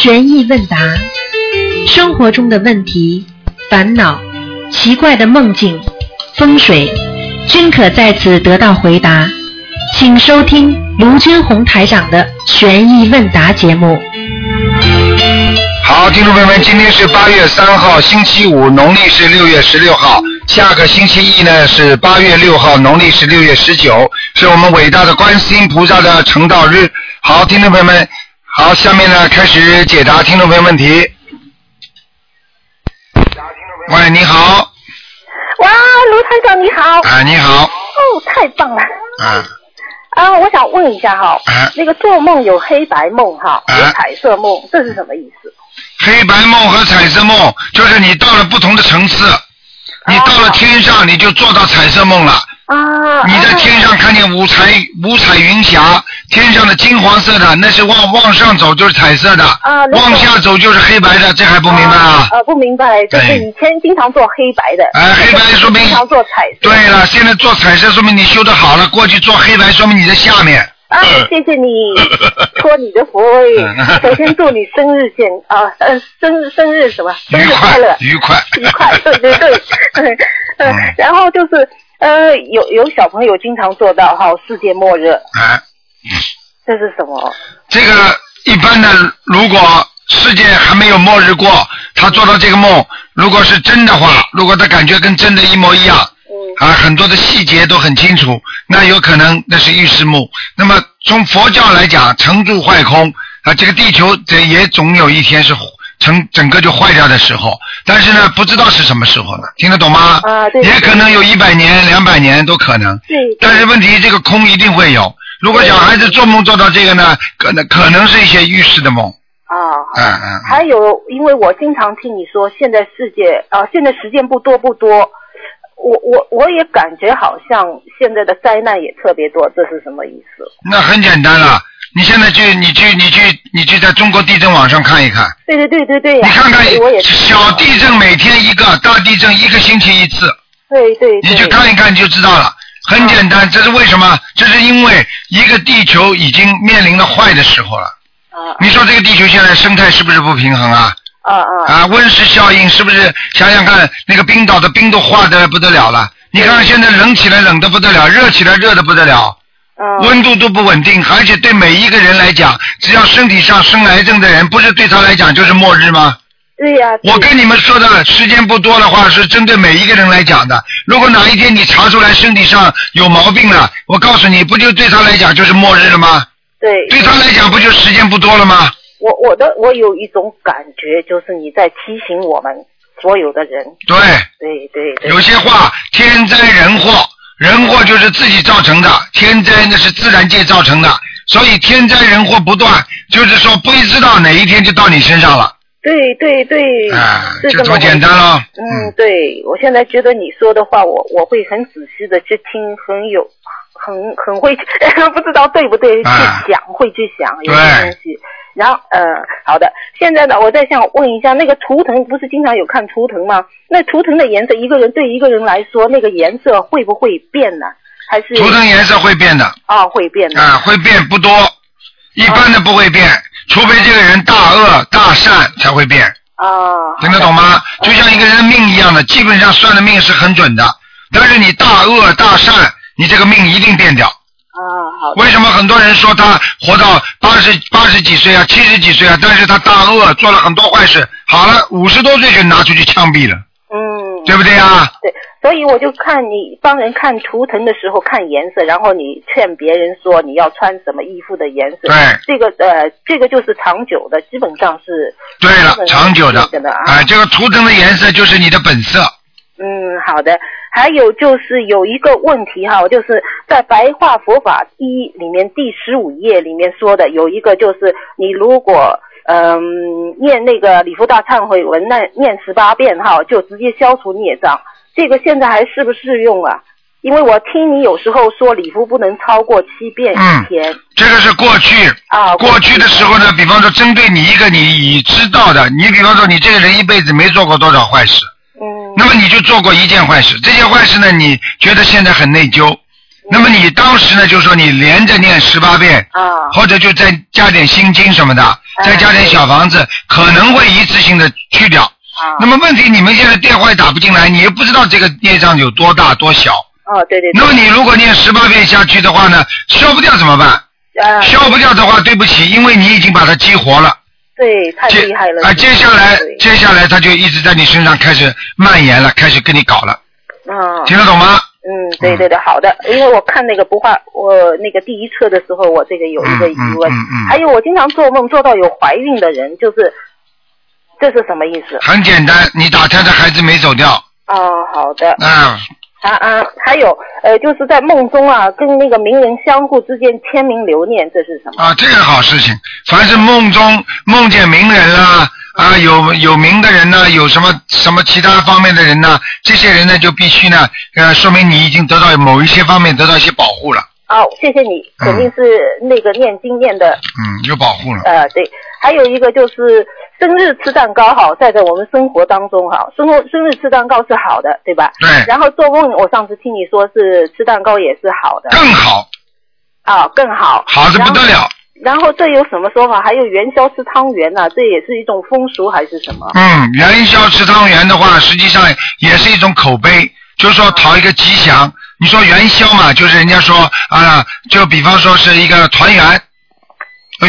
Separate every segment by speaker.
Speaker 1: 悬疑问答，生活中的问题、烦恼、奇怪的梦境、风水，均可在此得到回答。请收听卢军红台长的悬疑问答节目。
Speaker 2: 好，听众朋友们，今天是八月三号，星期五，农历是六月十六号。下个星期一呢是八月六号，农历是六月十九，是我们伟大的观世音菩萨的成道日。好，听众朋友们，好，下面呢开始解答听众朋友问题。喂，你好，
Speaker 3: 哇，卢台长你好！
Speaker 2: 啊，你好，
Speaker 3: 哦，太棒了！
Speaker 2: 啊，
Speaker 3: 啊，我想问一下哈，
Speaker 2: 啊
Speaker 3: 那个做梦有黑白梦哈，
Speaker 2: 啊
Speaker 3: 有彩色梦，这是什么意思？
Speaker 2: 黑白梦和彩色梦，就是你到了不同的层次，你到了天上，你就做到彩色梦了。
Speaker 3: 啊，
Speaker 2: 你在
Speaker 3: 啊
Speaker 2: 天上看见五彩五彩云霞，天上的金黄色的，那是往往上走就是彩色的，
Speaker 3: 啊
Speaker 2: 往下走就是黑白的，这还不明白啊？
Speaker 3: 啊，不明白，就是以前经常做黑白的，
Speaker 2: 哎黑白说明
Speaker 3: 经常做彩色。
Speaker 2: 对了，现在做彩色说明你修的好了，过去做黑白说明你在下面。
Speaker 3: 啊，谢谢你，托你的福首先祝你生日健啊，呃，生日生日什么？生日快乐，
Speaker 2: 愉快
Speaker 3: 愉快，对对对，嗯，然后就是呃，有有小朋友经常做到哈，世界末日，
Speaker 2: 哎，
Speaker 3: 这是什么？
Speaker 2: 这个一般的，如果世界还没有末日过，他做到这个梦，如果是真的话，如果他感觉跟真的一模一样，
Speaker 3: 嗯
Speaker 2: 啊，很多的细节都很清楚，那有可能那是预示梦。那么从佛教来讲，成住坏空啊，这个地球这也总有一天是成整个就坏掉的时候，但是呢，不知道是什么时候呢？听得懂吗？
Speaker 3: 啊对对
Speaker 2: 也可能有一百年、两百年都可能。
Speaker 3: 对，
Speaker 2: 但是问题，这个空一定会有。如果小孩子做梦做到这个呢，可能可能是一些预示的梦。
Speaker 3: 啊，
Speaker 2: 嗯嗯。嗯
Speaker 3: 还有，因为我经常听你说，现在世界啊、现在时间不多不多，我我我也感觉好像现在的灾难也特别多，这是什么意思？
Speaker 2: 那很简单了，你现在去，你去，你去，你去在中国地震网上看一看。
Speaker 3: 对对对对对呀、
Speaker 2: 你看看小地震每天一个，大地震一个星期一次，
Speaker 3: 对对对，
Speaker 2: 你去看一看你就知道了。很简单，这是为什么？这是因为一个地球已经面临了坏的时候了。
Speaker 3: 啊
Speaker 2: 你说这个地球现在生态是不是不平衡啊？
Speaker 3: 啊啊
Speaker 2: 啊，温室效应是不是？想想看，那个冰岛的冰都化的不得了了。你看看现在冷起来冷的不得了，热起来热的不得了。
Speaker 3: 嗯
Speaker 2: 温度都不稳定，而且对每一个人来讲，只要身体上生癌症的人，不是对他来讲就是末日吗？
Speaker 3: 对呀、对
Speaker 2: 我跟你们说的时间不多的话，是针对每一个人来讲的。如果哪一天你查出来身体上有毛病了，我告诉你，不就对他来讲就是末日了吗？
Speaker 3: 对
Speaker 2: 对他来讲，不就时间不多了吗？
Speaker 3: 我我的我有一种感觉，就是你在提醒我们所有的人，
Speaker 2: 对，
Speaker 3: 对对对，
Speaker 2: 有些话天灾人祸，人祸就是自己造成的，天灾那是自然界造成的，所以天灾人祸不断，就是说不会知道哪一天就到你身上了，
Speaker 3: 对对对，
Speaker 2: 就这么简单了。
Speaker 3: 嗯，对，我现在觉得你说的话，我我会很仔细的去听，很有，很很会，不知道对不对，去
Speaker 2: 啊
Speaker 3: 想，会去想有些东西。然后，呃，好的，现在呢，我再想问一下，那个图腾不是经常有看图腾吗？那图腾的颜色，一个人对一个人来说，那个颜色会不会变呢？还是
Speaker 2: 图腾颜色会变的，
Speaker 3: 啊，会变的。
Speaker 2: 啊，会变不多，一般的不会变，除非这个人大恶大善才会变，
Speaker 3: 啊，
Speaker 2: 听得懂吗？就像一个人的命一样的，基本上算的命是很准的，但是你大恶大善，你这个命一定变掉。
Speaker 3: 啊，好。
Speaker 2: 为什么很多人说他活到八十八十几岁啊、七十几岁啊，但是他大恶做了很多坏事，好了，五十多岁就拿出去枪毙了，
Speaker 3: 嗯，
Speaker 2: 对不对啊？
Speaker 3: 对，所以我就看你帮人看图腾的时候看颜色，然后你劝别人说你要穿什么衣服的颜色。
Speaker 2: 对
Speaker 3: 这个呃，这个就是长久的，基本上是。
Speaker 2: 对了长久的
Speaker 3: 啊。
Speaker 2: 哎，这个图腾的颜色就是你的本色。
Speaker 3: 嗯，好的。还有就是有一个问题哈，就是在《白话佛法一》里面第十五页里面说的，有一个就是你如果嗯念那个礼佛大忏悔文，那念十八遍哈，就直接消除孽障。这个现在还适不适用啊？因为我听你有时候说礼服不能超过七遍
Speaker 2: 嗯
Speaker 3: 一天、
Speaker 2: 这个是过去，
Speaker 3: 啊。
Speaker 2: 过去的时候呢，比方说针对你一个你已知道的，你比方说你这个人一辈子没做过多少坏事，
Speaker 3: 嗯
Speaker 2: 那么你就做过一件坏事，这件坏事呢，你觉得现在很内疚，那么你当时呢，就说你连着念十八遍，
Speaker 3: 啊
Speaker 2: 或者就再加点心经什么的，再加点小房子，可能会一次性的去掉。
Speaker 3: 啊。
Speaker 2: 那么问题你们现在电话也打不进来，你又不知道这个业障有多大多小。
Speaker 3: 哦，对对对。
Speaker 2: 那么你如果念十八遍下去的话呢，消不掉怎么办？
Speaker 3: 啊。
Speaker 2: 消不掉的话，对不起，因为你已经把它激活了。
Speaker 3: 对，太厉害了。
Speaker 2: 啊，接下来接下来他就一直在你身上开始蔓延了，开始跟你搞了。
Speaker 3: 嗯。
Speaker 2: 听得懂吗？
Speaker 3: 嗯，对对对，好的。因为我看那个不画，我那个第一册的时候，我这个有一个疑问。
Speaker 2: 嗯嗯嗯。
Speaker 3: 还有，我经常做梦做到有怀孕的人，就是这是什么意思？
Speaker 2: 很简单，你打胎的孩子没走掉。
Speaker 3: 哦，好的。
Speaker 2: 嗯。
Speaker 3: 啊啊，还有呃，就是在梦中啊，跟那个名人相互之间签名留念，这是什么？
Speaker 2: 啊，这个好事情。凡是梦中梦见名人啦，啊，有有名的人呢，有什么什么其他方面的人呢，这些人呢就必须呢，呃，说明你已经得到某一些方面得到一些保护了。
Speaker 3: 哦，谢谢你，肯定是那个念经念的。
Speaker 2: 嗯，有保护了。
Speaker 3: 呃，对，还有一个就是生日吃蛋糕好，在在我们生活当中哈，生活生日吃蛋糕是好的，对吧？
Speaker 2: 对。
Speaker 3: 然后做梦，我上次听你说是吃蛋糕也是好的。
Speaker 2: 更好。
Speaker 3: 啊，更好。
Speaker 2: 好的不得了。
Speaker 3: 然后这有什么说法？还有元宵吃汤圆呢，这也是一种风俗还是什么？
Speaker 2: 嗯，元宵吃汤圆的话，实际上也是一种口碑，就是说讨一个吉祥。你说元宵嘛，就是人家说啊，就比方说是一个团圆，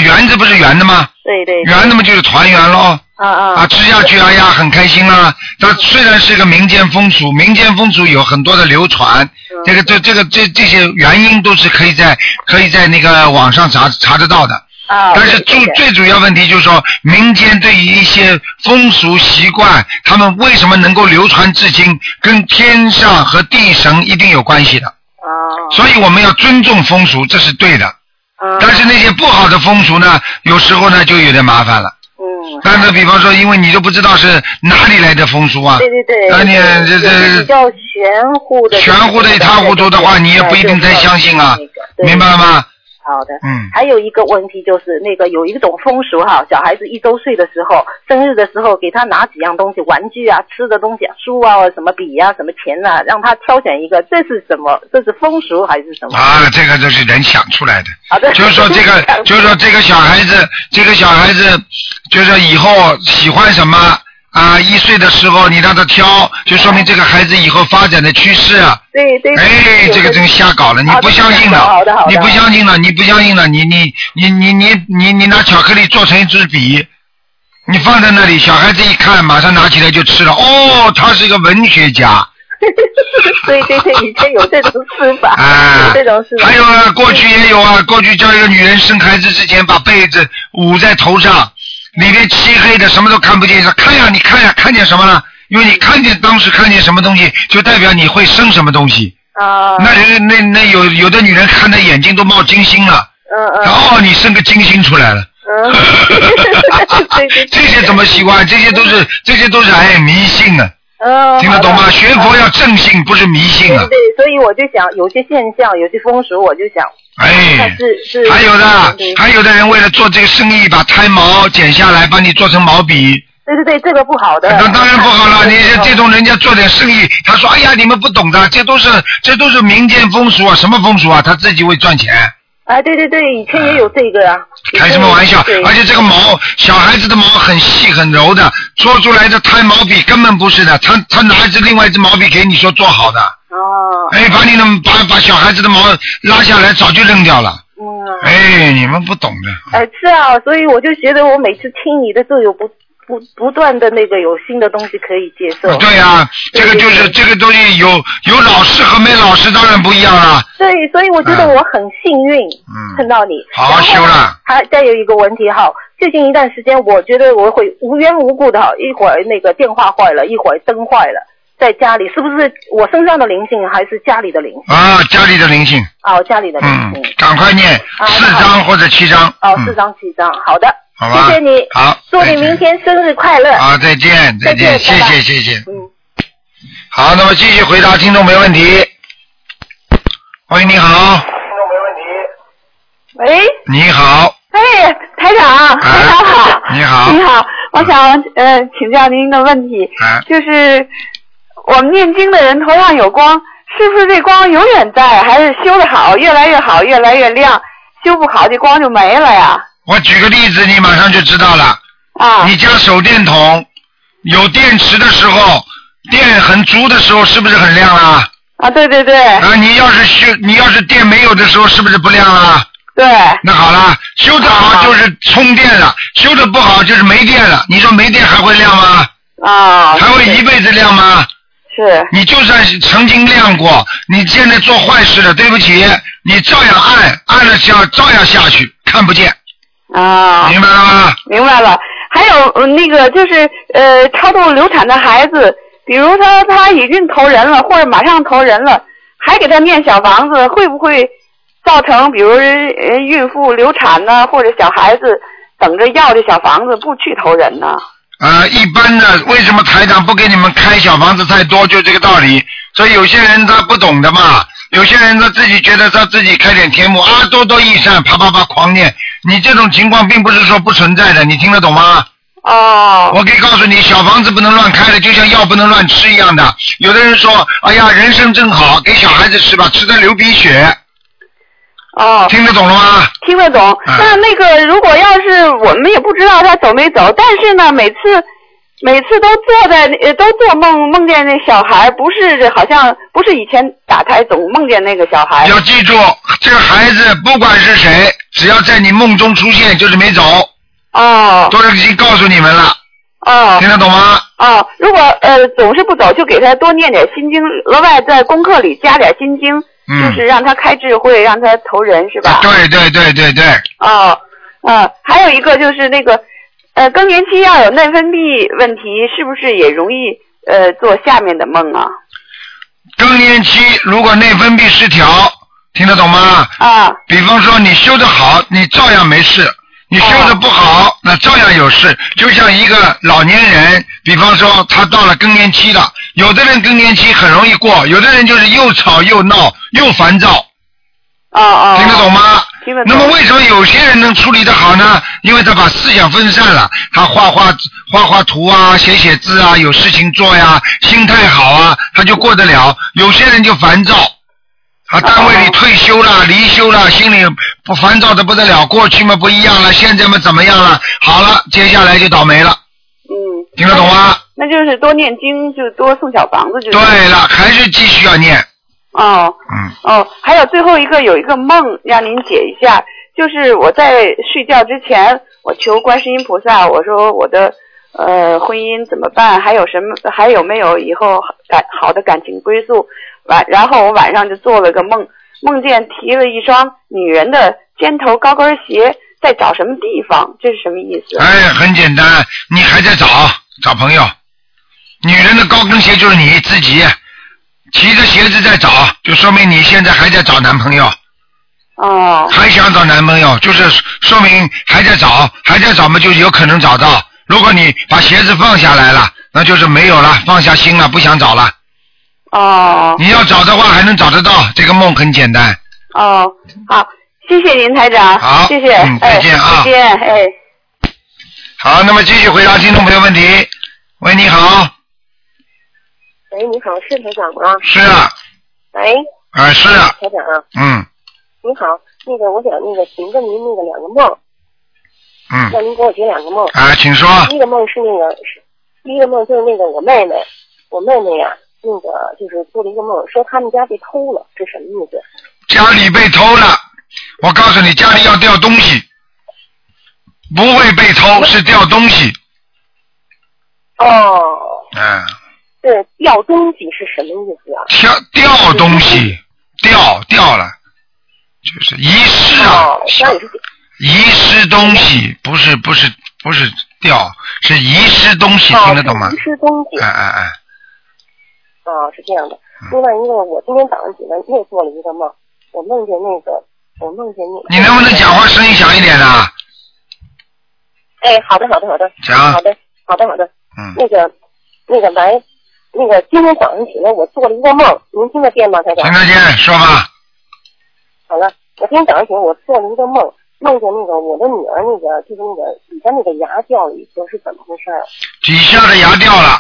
Speaker 2: 圆字不是圆的吗？
Speaker 3: 对对。
Speaker 2: 圆的嘛就是团圆喽。
Speaker 3: 啊啊。
Speaker 2: 啊，吃下去哎呀，很开心啦。它虽然是个民间风俗，民间风俗有很多的流传，这个这这个这这些原因都是可以在可以在那个网上查查得到的。
Speaker 3: 啊。
Speaker 2: 但是最最主要问题就是说，民间对于一些风俗习惯，他们为什么能够流传至今，跟天上和地神一定有关系的。
Speaker 3: 啊。
Speaker 2: 所以我们要尊重风俗，这是对的。
Speaker 3: 啊。
Speaker 2: 但是那些不好的风俗呢，有时候呢就有点麻烦了。
Speaker 3: 嗯。
Speaker 2: 但是比方说，因为你都不知道是哪里来的风俗啊。
Speaker 3: 对对对。
Speaker 2: 那你这这。
Speaker 3: 比较玄乎的。
Speaker 2: 玄乎的一塌糊涂的话，你也不一定太相信啊。明白了吗？
Speaker 3: 好的，
Speaker 2: 嗯，
Speaker 3: 还有一个问题就是那个有一种风俗哈，小孩子一周岁的时候，生日的时候给他拿几样东西，玩具啊、吃的东西啊、书啊、什么笔呀、什么钱啊，让他挑选一个，这是什么？这是风俗还是什么？
Speaker 2: 啊，这个都是人想出来的。
Speaker 3: 好的。
Speaker 2: 就是说这个，就是说这个小孩子，这个小孩子，就是以后喜欢什么啊？一岁的时候你让他挑，就说明这个孩子以后发展的趋势啊。
Speaker 3: 对对。
Speaker 2: 哎，这个真瞎搞了！你不相信
Speaker 3: 了，
Speaker 2: 你不相信了，你不相信了，你你你你你你你拿巧克力做成一支笔，你放在那里，小孩子一看，马上拿起来就吃了。哦，他是一个文学家。
Speaker 3: 对对对，以前有这种吃法，
Speaker 2: 啊，
Speaker 3: 这种是。
Speaker 2: 还有啊，过去也有啊，过去叫一个女人生孩子之前把被子捂在头上，里面漆黑的，什么都看不见。说看呀，你看呀，看见什么了？因为你看见当时看见什么东西，就代表你会生什么东西。
Speaker 3: 啊。
Speaker 2: 那人那那有有的女人看的眼睛都冒金星了。
Speaker 3: 嗯嗯。
Speaker 2: 哦，你生个金星出来了。
Speaker 3: 嗯。
Speaker 2: 这些怎么习惯？这些都是这些都是哎迷信啊。
Speaker 3: 嗯。
Speaker 2: 听得懂吗？学佛要正信，不是迷信啊。
Speaker 3: 对对，所以我就想，有些现象，有些风俗，我就想。
Speaker 2: 哎。
Speaker 3: 是是。
Speaker 2: 还有的，还有的人为了做这个生意，把胎毛剪下来，帮你做成毛笔。
Speaker 3: 对对对，这个不好的。
Speaker 2: 那当然不好了，你这种人家做点生意，他说：“哎呀，你们不懂的，这都是这都是民间风俗啊，什么风俗啊？他自己会赚钱。”
Speaker 3: 哎，对对对，以前也有这个啊。
Speaker 2: 开什么玩笑？而且这个毛，小孩子的毛很细很柔的，做出来的胎毛笔根本不是的，他他拿一支另外一支毛笔给你说做好的。
Speaker 3: 哦。
Speaker 2: 哎，把你的把把小孩子的毛拉下来，早就扔掉了。
Speaker 3: 嗯。
Speaker 2: 哎，你们不懂的。
Speaker 3: 哎，是啊，所以我就觉得我每次听你的都有不。不不断的那个有新的东西可以接受。
Speaker 2: 对呀，这个就是这个东西有有老师和没老师当然不一样了。
Speaker 3: 对，所以我觉得我很幸运，碰到你。
Speaker 2: 好好修了。
Speaker 3: 还再有一个问题哈，最近一段时间，我觉得我会无缘无故的哈，一会儿那个电话坏了，一会儿灯坏了，在家里是不是我身上的灵性还是家里的灵性？
Speaker 2: 啊，家里的灵性。
Speaker 3: 哦，家里的灵性。
Speaker 2: 嗯，赶快念四张或者七张。
Speaker 3: 哦，四张七张，好的。
Speaker 2: 好吧，
Speaker 3: 谢谢你，
Speaker 2: 好，
Speaker 3: 祝你明天生日快乐。
Speaker 2: 好，再见，
Speaker 3: 再
Speaker 2: 见，谢谢，谢谢。
Speaker 3: 嗯。
Speaker 2: 好，那么继续回答听众没问题。喂，你好。听
Speaker 4: 众没问题。
Speaker 3: 喂。
Speaker 2: 你好。
Speaker 3: 哎，台长，台长好。
Speaker 2: 你好。
Speaker 3: 你好，我想呃请教您的问题，就是我们念经的人头上有光，是不是这光永远在，还是修的好，越来越好，越来越亮？修不好，这光就没了呀？
Speaker 2: 我举个例子，你马上就知道了。
Speaker 5: 啊
Speaker 2: 你家手电筒有电池的时候，电很足的时候，是不是很亮啦？
Speaker 5: 啊，对对对
Speaker 2: 啊，你要是修，你要是电没有的时候，是不是不亮啦？
Speaker 5: 对
Speaker 2: 那好了，修得好就是充电了，修的不好就是没电了。你说没电还会亮吗？
Speaker 5: 啊，
Speaker 2: 还会一辈子亮吗？
Speaker 5: 是
Speaker 2: 你就算是曾经亮过，你现在做坏事了，对不起，你照样按，按了下照样下去，看不见，
Speaker 5: 啊，
Speaker 2: 明白了吗？
Speaker 5: 明白了。还有呃那个就是呃，超度流产的孩子，比如他他已经投人了，或者马上投人了，还给他念小房子，会不会造成比如呃孕妇流产呢，或者小孩子等着要这小房子不去投人呢？
Speaker 2: 呃，一般的，为什么台长不给你们开小房子太多，就这个道理。所以有些人他不懂的嘛，有些人他自己觉得他自己开点天幕啊，多多益善，啪啪啪狂念。你这种情况并不是说不存在的，你听得懂吗？
Speaker 5: 哦
Speaker 2: 我可以告诉你，小房子不能乱开的，就像药不能乱吃一样的。有的人说，哎呀，人参正好，给小孩子吃吧，吃的流鼻血，
Speaker 5: 哦，
Speaker 2: 听得懂了吗？
Speaker 5: 听得懂。
Speaker 2: 嗯
Speaker 5: 那那个如果要是我们也不知道他走没走，但是呢，每次每次都坐在呃都做梦梦见那小孩，不是好像不是以前打胎总梦见那个小孩。
Speaker 2: 要记住，这个孩子不管是谁，只要在你梦中出现，就是没走，
Speaker 5: 哦。
Speaker 2: 都是已经告诉你们了，
Speaker 5: 哦。
Speaker 2: 听得懂吗？
Speaker 5: 哦，如果呃总是不走，就给他多念点心经，额外在功课里加点心经，
Speaker 2: 嗯
Speaker 5: 就是让他开智慧，让他投人是吧？
Speaker 2: 对对对对对，
Speaker 5: 哦，嗯，还有一个就是那个，呃，更年期要有内分泌问题，是不是也容易呃做下面的梦啊？
Speaker 2: 更年期如果内分泌失调，听得懂吗？
Speaker 5: 啊，
Speaker 2: 比方说你修得好，你照样没事；你修得不好，那照样有事。就像一个老年人，比方说他到了更年期了，有的人更年期很容易过，有的人就是又吵又闹又烦躁，
Speaker 5: 哦哦，
Speaker 2: 听得懂吗？
Speaker 5: 听得懂。
Speaker 2: 那么为什么有些人能处理得好呢？因为他把思想分散了，他画画画画图啊，写写字啊，有事情做呀，心态好啊，他就过得了。有些人就烦躁，啊，单位里退休了、离休了，心里不烦躁的不得了。过去嘛不一样了，现在嘛怎么样了？好了，接下来就倒霉了，
Speaker 5: 嗯，
Speaker 2: 听得懂吗？
Speaker 5: 那就是多念经，就多送小房子，就是。
Speaker 2: 对了，还是继续要念，
Speaker 5: 哦
Speaker 2: 嗯，
Speaker 5: 哦，还有最后一个有一个梦让您解一下，就是我在睡觉之前，我求观世音菩萨，我说我的呃婚姻怎么办？还有什么？还有没有以后感好的感情归宿？晚，然后我晚上就做了个梦，梦见提了一双女人的尖头高跟鞋，在找什么地方？这是什么意思？
Speaker 2: 哎，很简单，你还在找找朋友，女人的高跟鞋就是你自己，提着鞋子在找，就说明你现在还在找男朋友，
Speaker 5: 哦
Speaker 2: 还想找男朋友，就是说明还在找，还在找嘛，就有可能找到。如果你把鞋子放下来了，那就是没有了，放下心了，不想找了。
Speaker 5: 哦
Speaker 2: 你要找的话，还能找得到。这个梦很简单。
Speaker 5: 哦，好，谢谢您台长，
Speaker 2: 好
Speaker 5: 谢谢，
Speaker 2: 嗯再见啊
Speaker 5: 哎、再见，哎。
Speaker 2: 好，那么继续回答听众朋友问题。喂，你好，
Speaker 6: 喂，你好，是台长吗？
Speaker 2: 是啊，
Speaker 6: 喂，
Speaker 2: 啊是啊，
Speaker 6: 台长啊，
Speaker 2: 嗯
Speaker 6: 你好，那个我想那个请问您那个两个梦，
Speaker 2: 嗯，
Speaker 6: 让您给我解两个梦。
Speaker 2: 啊，请说。
Speaker 6: 第一个梦是那个是，第一个梦就是那个我妹妹，我妹妹呀、那个就是做了一个梦，说他们家被偷了，这什么意思？
Speaker 2: 家里被偷了，我告诉你，家里要掉东西，不会被偷，是掉东西。
Speaker 6: 哦，
Speaker 2: 嗯，
Speaker 6: 这掉东西是什么意思啊？
Speaker 2: 掉掉东西，掉掉了，就是遗失啊遗失东西，不是不是不是掉，是遗失东西，
Speaker 6: 哦
Speaker 2: 听得懂吗
Speaker 6: 是遗？失东西
Speaker 2: 哎。哎哎，
Speaker 6: 哦，是这样的。
Speaker 2: 嗯
Speaker 6: 另外一个，我今天早上起来又做了一个梦，我梦见那个，我梦见你。
Speaker 2: 你能不能讲话声音响一点呢？
Speaker 6: 哎，好的，好的，好的，
Speaker 2: 讲
Speaker 6: 好的，好的，好的。
Speaker 2: 嗯，
Speaker 6: 那个，那个来，那个今天早上起来我做了一个梦，您听得见吗，台长
Speaker 2: 听？得见，说吧。
Speaker 6: 好了，我今天早上起来我做了一个梦，梦见那个我的女儿那个就是那个底下那个牙掉了一颗，是怎么回事儿？
Speaker 2: 底下的牙掉了，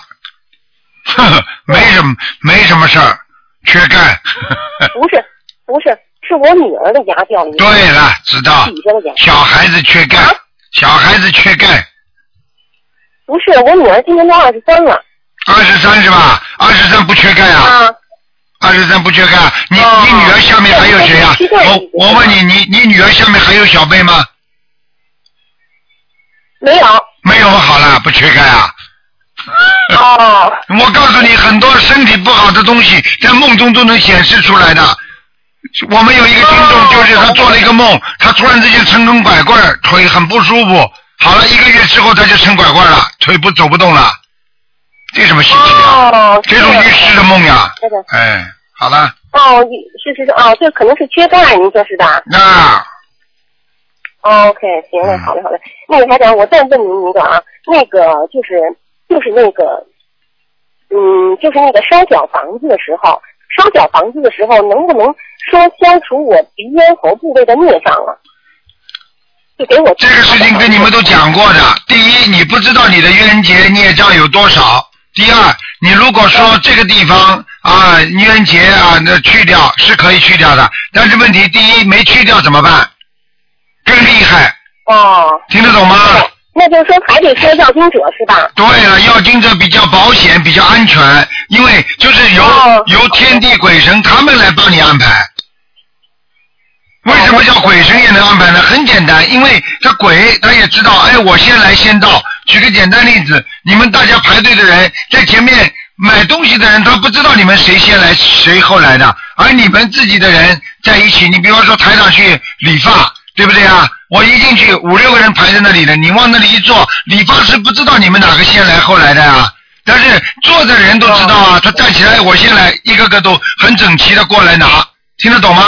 Speaker 2: 呵呵，没什么没什么事儿，缺钙。
Speaker 6: 不是，不是，是我女儿的牙掉了
Speaker 2: 对了，知道。
Speaker 6: 底下的牙。
Speaker 2: 小孩子缺钙，
Speaker 6: 啊
Speaker 2: 小孩子缺钙，
Speaker 6: 不是，我女儿今年都二十三了
Speaker 2: 二十三是吧？二十三不缺钙啊，
Speaker 6: 啊。
Speaker 2: 二十三不缺钙。你
Speaker 6: 哦
Speaker 2: 你女儿下面还有谁呀、
Speaker 6: 对对对
Speaker 2: 我我问你，你你女儿下面还有小辈吗？
Speaker 6: 没有。
Speaker 2: 没有，好了，不缺钙啊。
Speaker 6: 哦。
Speaker 2: 我告诉你，很多身体不好的东西在梦中都能显示出来的。我们有一个听众，
Speaker 6: 哦
Speaker 2: 就是他做了一个梦，他突然之间撑根拐棍儿，腿很不舒服。好了，一个月之后他就撑拐棍儿了，腿不走不动了。这什么稀奇啊？
Speaker 6: 哦。
Speaker 2: 这种预示的梦呀
Speaker 6: 对的。
Speaker 2: 哎，好了，
Speaker 6: 哦，是是是，哦，这可能是缺钙，您说是吧？
Speaker 2: 那
Speaker 6: 哦 OK，行嘞，
Speaker 2: 嗯
Speaker 6: 好嘞，好嘞。那个台长，我再问您一个啊，那个就是就是那个，嗯，就是那个烧小房子的时候，烧小房子的时候，能不能说消除我鼻咽喉部位的孽障啊？就给我
Speaker 2: 这个事情跟你们都讲过的。第一，你不知道你的冤结孽障有多少；第二，你如果说这个地方啊冤结啊那去掉是可以去掉的，但是问题第一没去掉怎么办？更厉害，
Speaker 6: 哦，
Speaker 2: 听得懂吗？
Speaker 6: 那就是说还得说要经者是吧？
Speaker 2: 对了，要经者比较保险，比较安全，因为就是由、
Speaker 6: 哦
Speaker 2: 由天地鬼神他们来帮你安排。为什么叫鬼神也能安排呢？很简单，因为这鬼他也知道，哎，我先来先到。举个简单例子，你们大家排队的人在前面买东西的人，他不知道你们谁先来谁后来的，而你们自己的人在一起，你比方说台上去理发，对不对啊？我一进去五六个人排在那里的，你往那里一坐，理发师不知道你们哪个先来后来的啊。但是坐的人都知道啊，他站起来我先来，一个个都很整齐的过来拿，听得懂吗？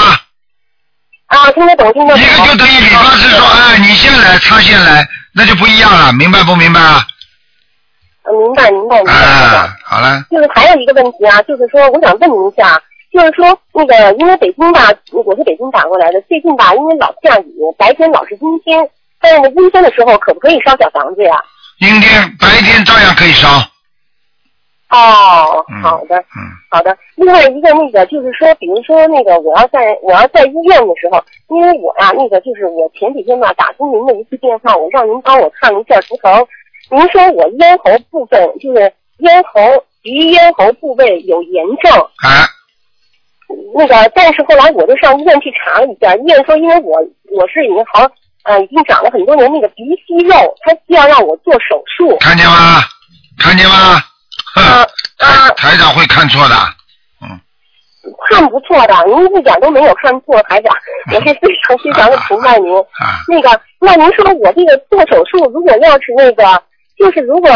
Speaker 6: 啊，听得懂，听得懂。
Speaker 2: 一个就等于理发师说，哎，你先来，他先来，那就不一样了，明白不明白啊？
Speaker 6: 呃明白，明白，明白。
Speaker 2: 好了，
Speaker 6: 就是还有一个问题啊，就是说，我想问您一下，就是说那个，因为北京吧，我是北京打过来的，最近吧，因为老下雨，白天老是阴天，但是呢，阴天的时候可不可以烧小房子呀？
Speaker 2: 阴天白天照样可以烧，
Speaker 6: 哦
Speaker 2: 嗯，
Speaker 6: 好的，
Speaker 2: 嗯，
Speaker 6: 好的。另外一个那个就是说，比如说那个我要在我要在医院的时候，因为我呀、那个就是我前几天吧打通您的一次电话，我让您帮我看一下图腾，您说我咽喉部分就是咽喉鼻咽喉部位有炎症。
Speaker 2: 啊，
Speaker 6: 那个，但是后来我就上医院去查了一下，医院说因为我我是已经好呃已经长了很多年那个鼻息肉，他需要让我做手术。
Speaker 2: 看见吗？看见吗？哼
Speaker 6: 啊啊，
Speaker 2: 台长会看错的，嗯。
Speaker 6: 看不错的，您一点都没有看错，台长，我是非常非常的崇拜您。
Speaker 2: 啊，
Speaker 6: 那个，那您说我这个做手术，如果要是那个，就是如果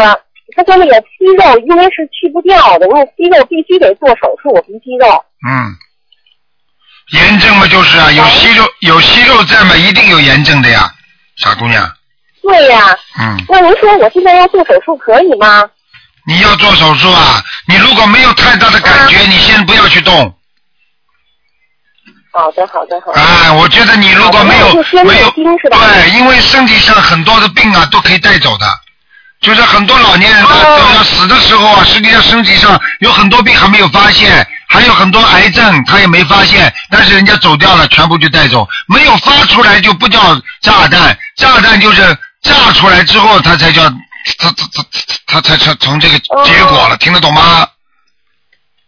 Speaker 6: 他说那个息肉，因为是去不掉的，那个息肉必须得做手术，鼻息肉。
Speaker 2: 嗯，炎症嘛就是啊，有息肉有息肉在嘛，一定有炎症的呀，傻姑娘，
Speaker 6: 对呀、
Speaker 2: 嗯。
Speaker 6: 那您说我现在要做手术可以吗？
Speaker 2: 你要做手术啊？你如果没有太大的感觉，你先不要去动。
Speaker 6: 好的，好的，好的。
Speaker 2: 啊，我觉得你如果没有没有对，因为身体上很多的病啊都可以带走的，就是很多老年人他
Speaker 6: 哦
Speaker 2: 都要死的时候啊，实际上身体上有很多病还没有发现，还有很多癌症他也没发现，但是人家走掉了，全部就带走，没有发出来就不叫炸弹，炸弹就是炸出来之后它才叫它它它它才成成这个结果了，听得懂吗？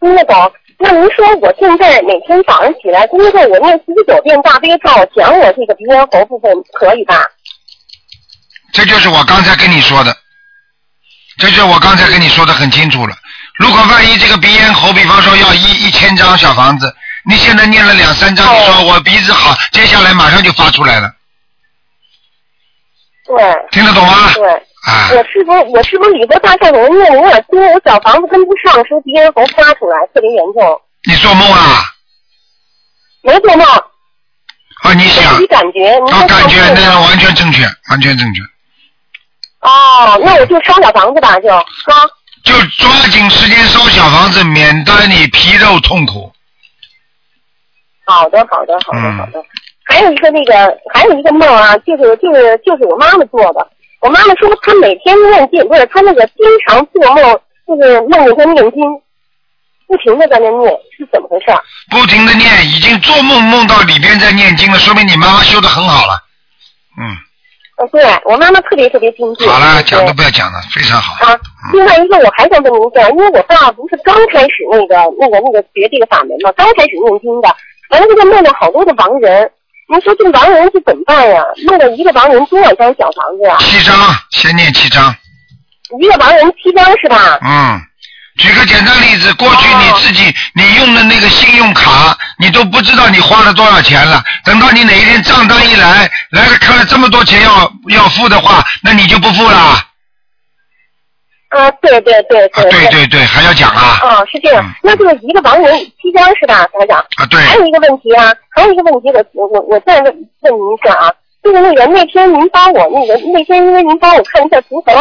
Speaker 6: 听得懂。那您说我现在每天早上起来工作，我念四十九遍大悲咒，讲我这个鼻咽喉部分可以吧？
Speaker 2: 这就是我刚才跟你说的，这就是我刚才跟你说的很清楚了。如果万一这个鼻咽喉，比方说要一一千张小房子，你现在念了两三张，你说我鼻子好，接下来马上就发出来了，
Speaker 6: 对
Speaker 2: 听得懂吗？
Speaker 6: 对。
Speaker 2: 啊，
Speaker 6: 我是不是我是不是礼佛大忏悔文念的有点多，我小房子跟不上，说鼻咽喉发出来特别严重，
Speaker 2: 你做梦啊？
Speaker 6: 没做梦，
Speaker 2: 啊，你想
Speaker 6: 自己感觉，您
Speaker 2: 啊，感觉那个完全正确，完全正确，
Speaker 6: 哦，那我就烧小房子吧，就啊。
Speaker 2: 就抓紧时间烧小房子，免得你皮肉痛苦。
Speaker 6: 好的，好的，好的，
Speaker 2: 嗯
Speaker 6: 好的。还有一个那个，还有一个梦啊，就是就是就是我妈妈做的。我妈妈说她每天念经，不是她那个经常做梦，就是梦见她念经。不停的在那念，是怎么回事？
Speaker 2: 不停的念，已经做梦梦到里边在念经了，说明你妈妈修的很好了。嗯，
Speaker 6: 呃，对我妈妈特别特别精进。
Speaker 2: 好了，讲都不要讲了，非常好。
Speaker 6: 啊，另外一个我还想跟您一下，因为我爸不是刚开始那个那个那个学这个法门嘛，刚开始念经的，完了他就梦到好多的亡人。您说这个亡人是怎么办呀？弄了一个亡人多少张小房子呀？
Speaker 2: 七张，先念七张。
Speaker 6: 一个亡人七张是吧？
Speaker 2: 嗯，举个简单例子，过去你自己你用的那个信用卡，你都不知道你花了多少钱了。等到你哪一天账单一来，来了看了这么多钱要要付的话，那你就不付了。
Speaker 6: 啊，对对对
Speaker 2: 啊，
Speaker 6: 对
Speaker 2: 对对对，还要讲啊？
Speaker 6: 哦，是这样
Speaker 2: 嗯，
Speaker 6: 那就是一个亡人七张是吧，台长？
Speaker 2: 啊，对，
Speaker 6: 还有一个问题啊，还有一个问题，我我我我再问问您一下啊，就是那个那天您帮我那个那天因为您帮我看一下图腾，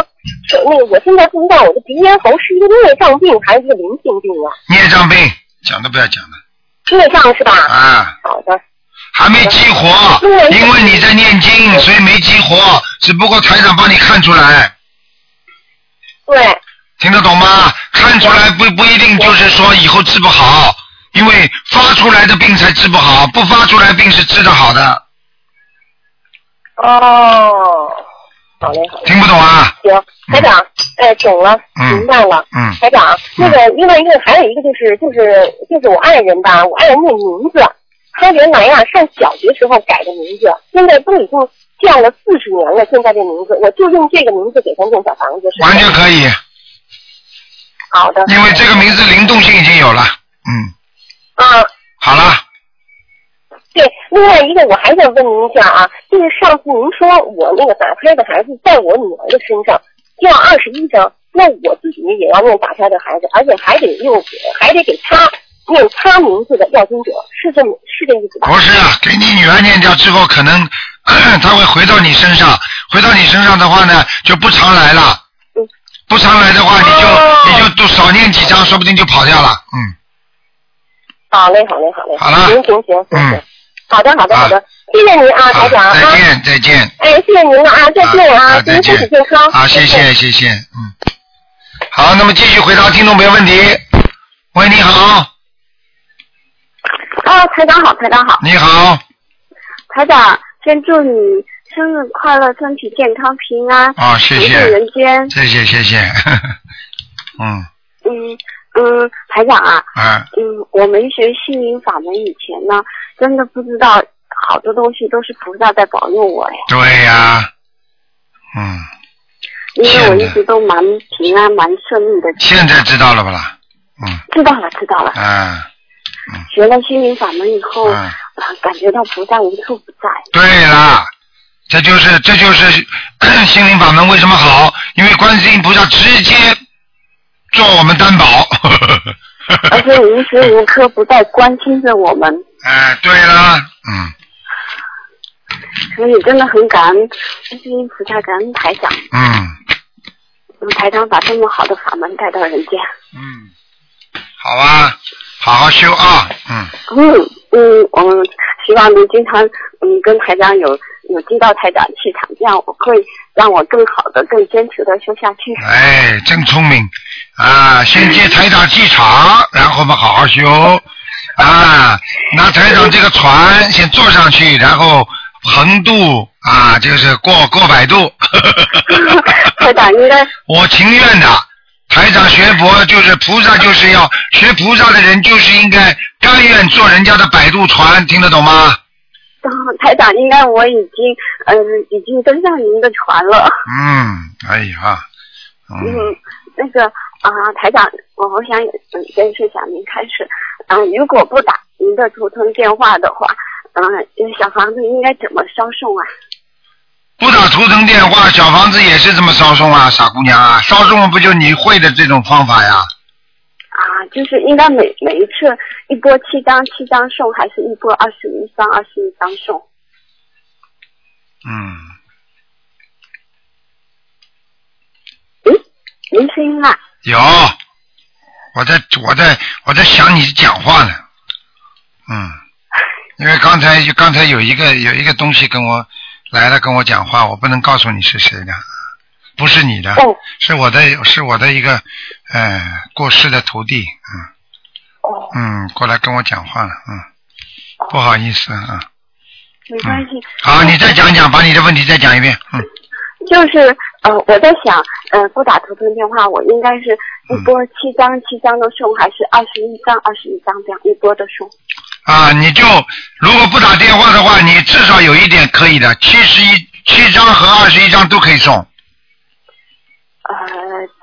Speaker 6: 说那个我现在不知道我的鼻咽喉是一个孽障病还是一个灵性病啊？
Speaker 2: 孽障病，讲都不要讲了
Speaker 6: 孽障是吧？
Speaker 2: 啊，
Speaker 6: 好的，
Speaker 2: 还没激活，因为你在念经，所以没激活，只不过台长帮你看出来。
Speaker 6: 对，
Speaker 2: 听得懂吗？看出来不不一定就是说以后治不好，因为发出来的病才治不好，不发出来病是治得好的。
Speaker 6: 哦，好嘞好嘞，
Speaker 2: 听不懂啊？
Speaker 6: 行，台长，哎，懂了，
Speaker 2: 嗯
Speaker 6: 明白了。
Speaker 2: 嗯
Speaker 6: 台长，那个另外一个还有一个就是就是就是我爱人吧，我爱人那名字，他原来呀、上小学时候改的名字，现在都已经叫了四十年了，现在这名字我就用这个名字给他弄小房子，是
Speaker 2: 完全可以，
Speaker 6: 好的。
Speaker 2: 因为这个名字灵动性已经有了。嗯，
Speaker 6: 啊，
Speaker 2: 好了，
Speaker 6: 对，另外一个我还想问您一下啊，就是上次您说我那个打胎的孩子在我女儿的身上要二十一张，那我自己也要念打胎的孩子，而且还得用还得给他念他名字的要经者，是这么是这意思吧？
Speaker 2: 不是啊，给你女儿念掉之后，可能 她会回到你身上，回到你身上的话呢，就不常来了
Speaker 6: 嗯。
Speaker 2: 不常来的话，你就
Speaker 6: 哦
Speaker 2: 你就多少念几张，说不定就跑掉了。嗯，
Speaker 6: 好嘞，好嘞，好嘞。
Speaker 2: 好了
Speaker 6: 行行行行
Speaker 2: 嗯。
Speaker 6: 好的，好的，
Speaker 2: 啊
Speaker 6: 好的，谢谢您啊，
Speaker 2: 好
Speaker 6: 台长啊。
Speaker 2: 再见，再见。
Speaker 6: 哎，谢谢您了啊，再见
Speaker 2: 啊
Speaker 6: 啊，祝您身体健康。
Speaker 2: 好，谢谢，谢谢，嗯。好，那么继续回答听众朋友问题。喂，你好，
Speaker 7: 啊，台长好，台长好，
Speaker 2: 你好，
Speaker 7: 台长，先祝你生日快乐，身体健康，平安，
Speaker 2: 啊，谢谢
Speaker 7: 长驻，人间。
Speaker 2: 谢谢，谢谢，嗯，
Speaker 7: 嗯嗯，台长啊，
Speaker 2: 啊，
Speaker 7: 嗯，我没学心灵法门以前呢，真的不知道好多东西都是菩萨在保佑我呀，
Speaker 2: 对呀，嗯，
Speaker 7: 因为我一直都蛮平安、蛮顺利的。
Speaker 2: 现在知道了吧啦？嗯，
Speaker 7: 知道了，知道了。
Speaker 2: 啊，
Speaker 7: 学了心灵法门以后，感觉到菩萨无处不在。
Speaker 2: 对啦，这就是这就是 心灵法门为什么好？因为观世音菩萨直接做我们担保。
Speaker 7: 而且无时无刻不在关心着我们，
Speaker 2: 哎，对啦，嗯
Speaker 7: 所以真的很感恩观世音菩萨，感恩台长。
Speaker 2: 嗯
Speaker 7: 嗯，台长把这么好的法门带到人间。
Speaker 2: 嗯，好啊，好好修啊，嗯，
Speaker 7: 嗯嗯，我们希望能经常嗯跟台长有有接到台长气场，这样我会让我更好的、更坚持的修下去。
Speaker 2: 哎，真聪明啊！先接台长气场，然后我们好好修啊，拿台长这个船先坐上去，然后横渡啊，就是过过百度。
Speaker 7: 台长应该
Speaker 2: 我情愿的。台长学佛就是菩萨，就是要学菩萨的人，就是应该甘愿坐人家的摆渡船，听得懂吗？
Speaker 7: 嗯台长应该我已经嗯、已经登上您的船了。
Speaker 2: 嗯，哎呀，
Speaker 7: 嗯
Speaker 2: 嗯，，
Speaker 7: 那个啊、台长，我我想嗯先是想您开始，嗯、如果不打您的图腾电话的话，嗯、小房子应该怎么销售啊？
Speaker 2: 不打图腾电话，小房子也是这么烧送啊，傻姑娘啊，烧送不就你会的这种方法呀？
Speaker 7: 啊，就是应该每每一次一波七张七张送，还是一波二十一张二十一张送？
Speaker 2: 嗯，
Speaker 7: 没声音啊？
Speaker 2: 有，我在我在我在想你讲话呢，嗯，因为刚才刚才有一个有一个东西跟我来了跟我讲话，我不能告诉你是谁的，不是你的，
Speaker 6: 哦
Speaker 2: 是我的是我的一个呃过世的徒弟，嗯
Speaker 7: 哦，
Speaker 2: 嗯，过来跟我讲话了，嗯，不好意思啊。
Speaker 7: 没关系。
Speaker 2: 好，你再讲讲，把你的问题再讲一遍，嗯。
Speaker 7: 就是呃，我在想，呃，拨打图腾电话，我应该是一波七张七张的送，还是二十一张二十一张这样一波的送？
Speaker 2: 啊，你就如果不打电话的话，你至少有一点可以的，七十一七张和二十一张都可以送。
Speaker 7: 呃，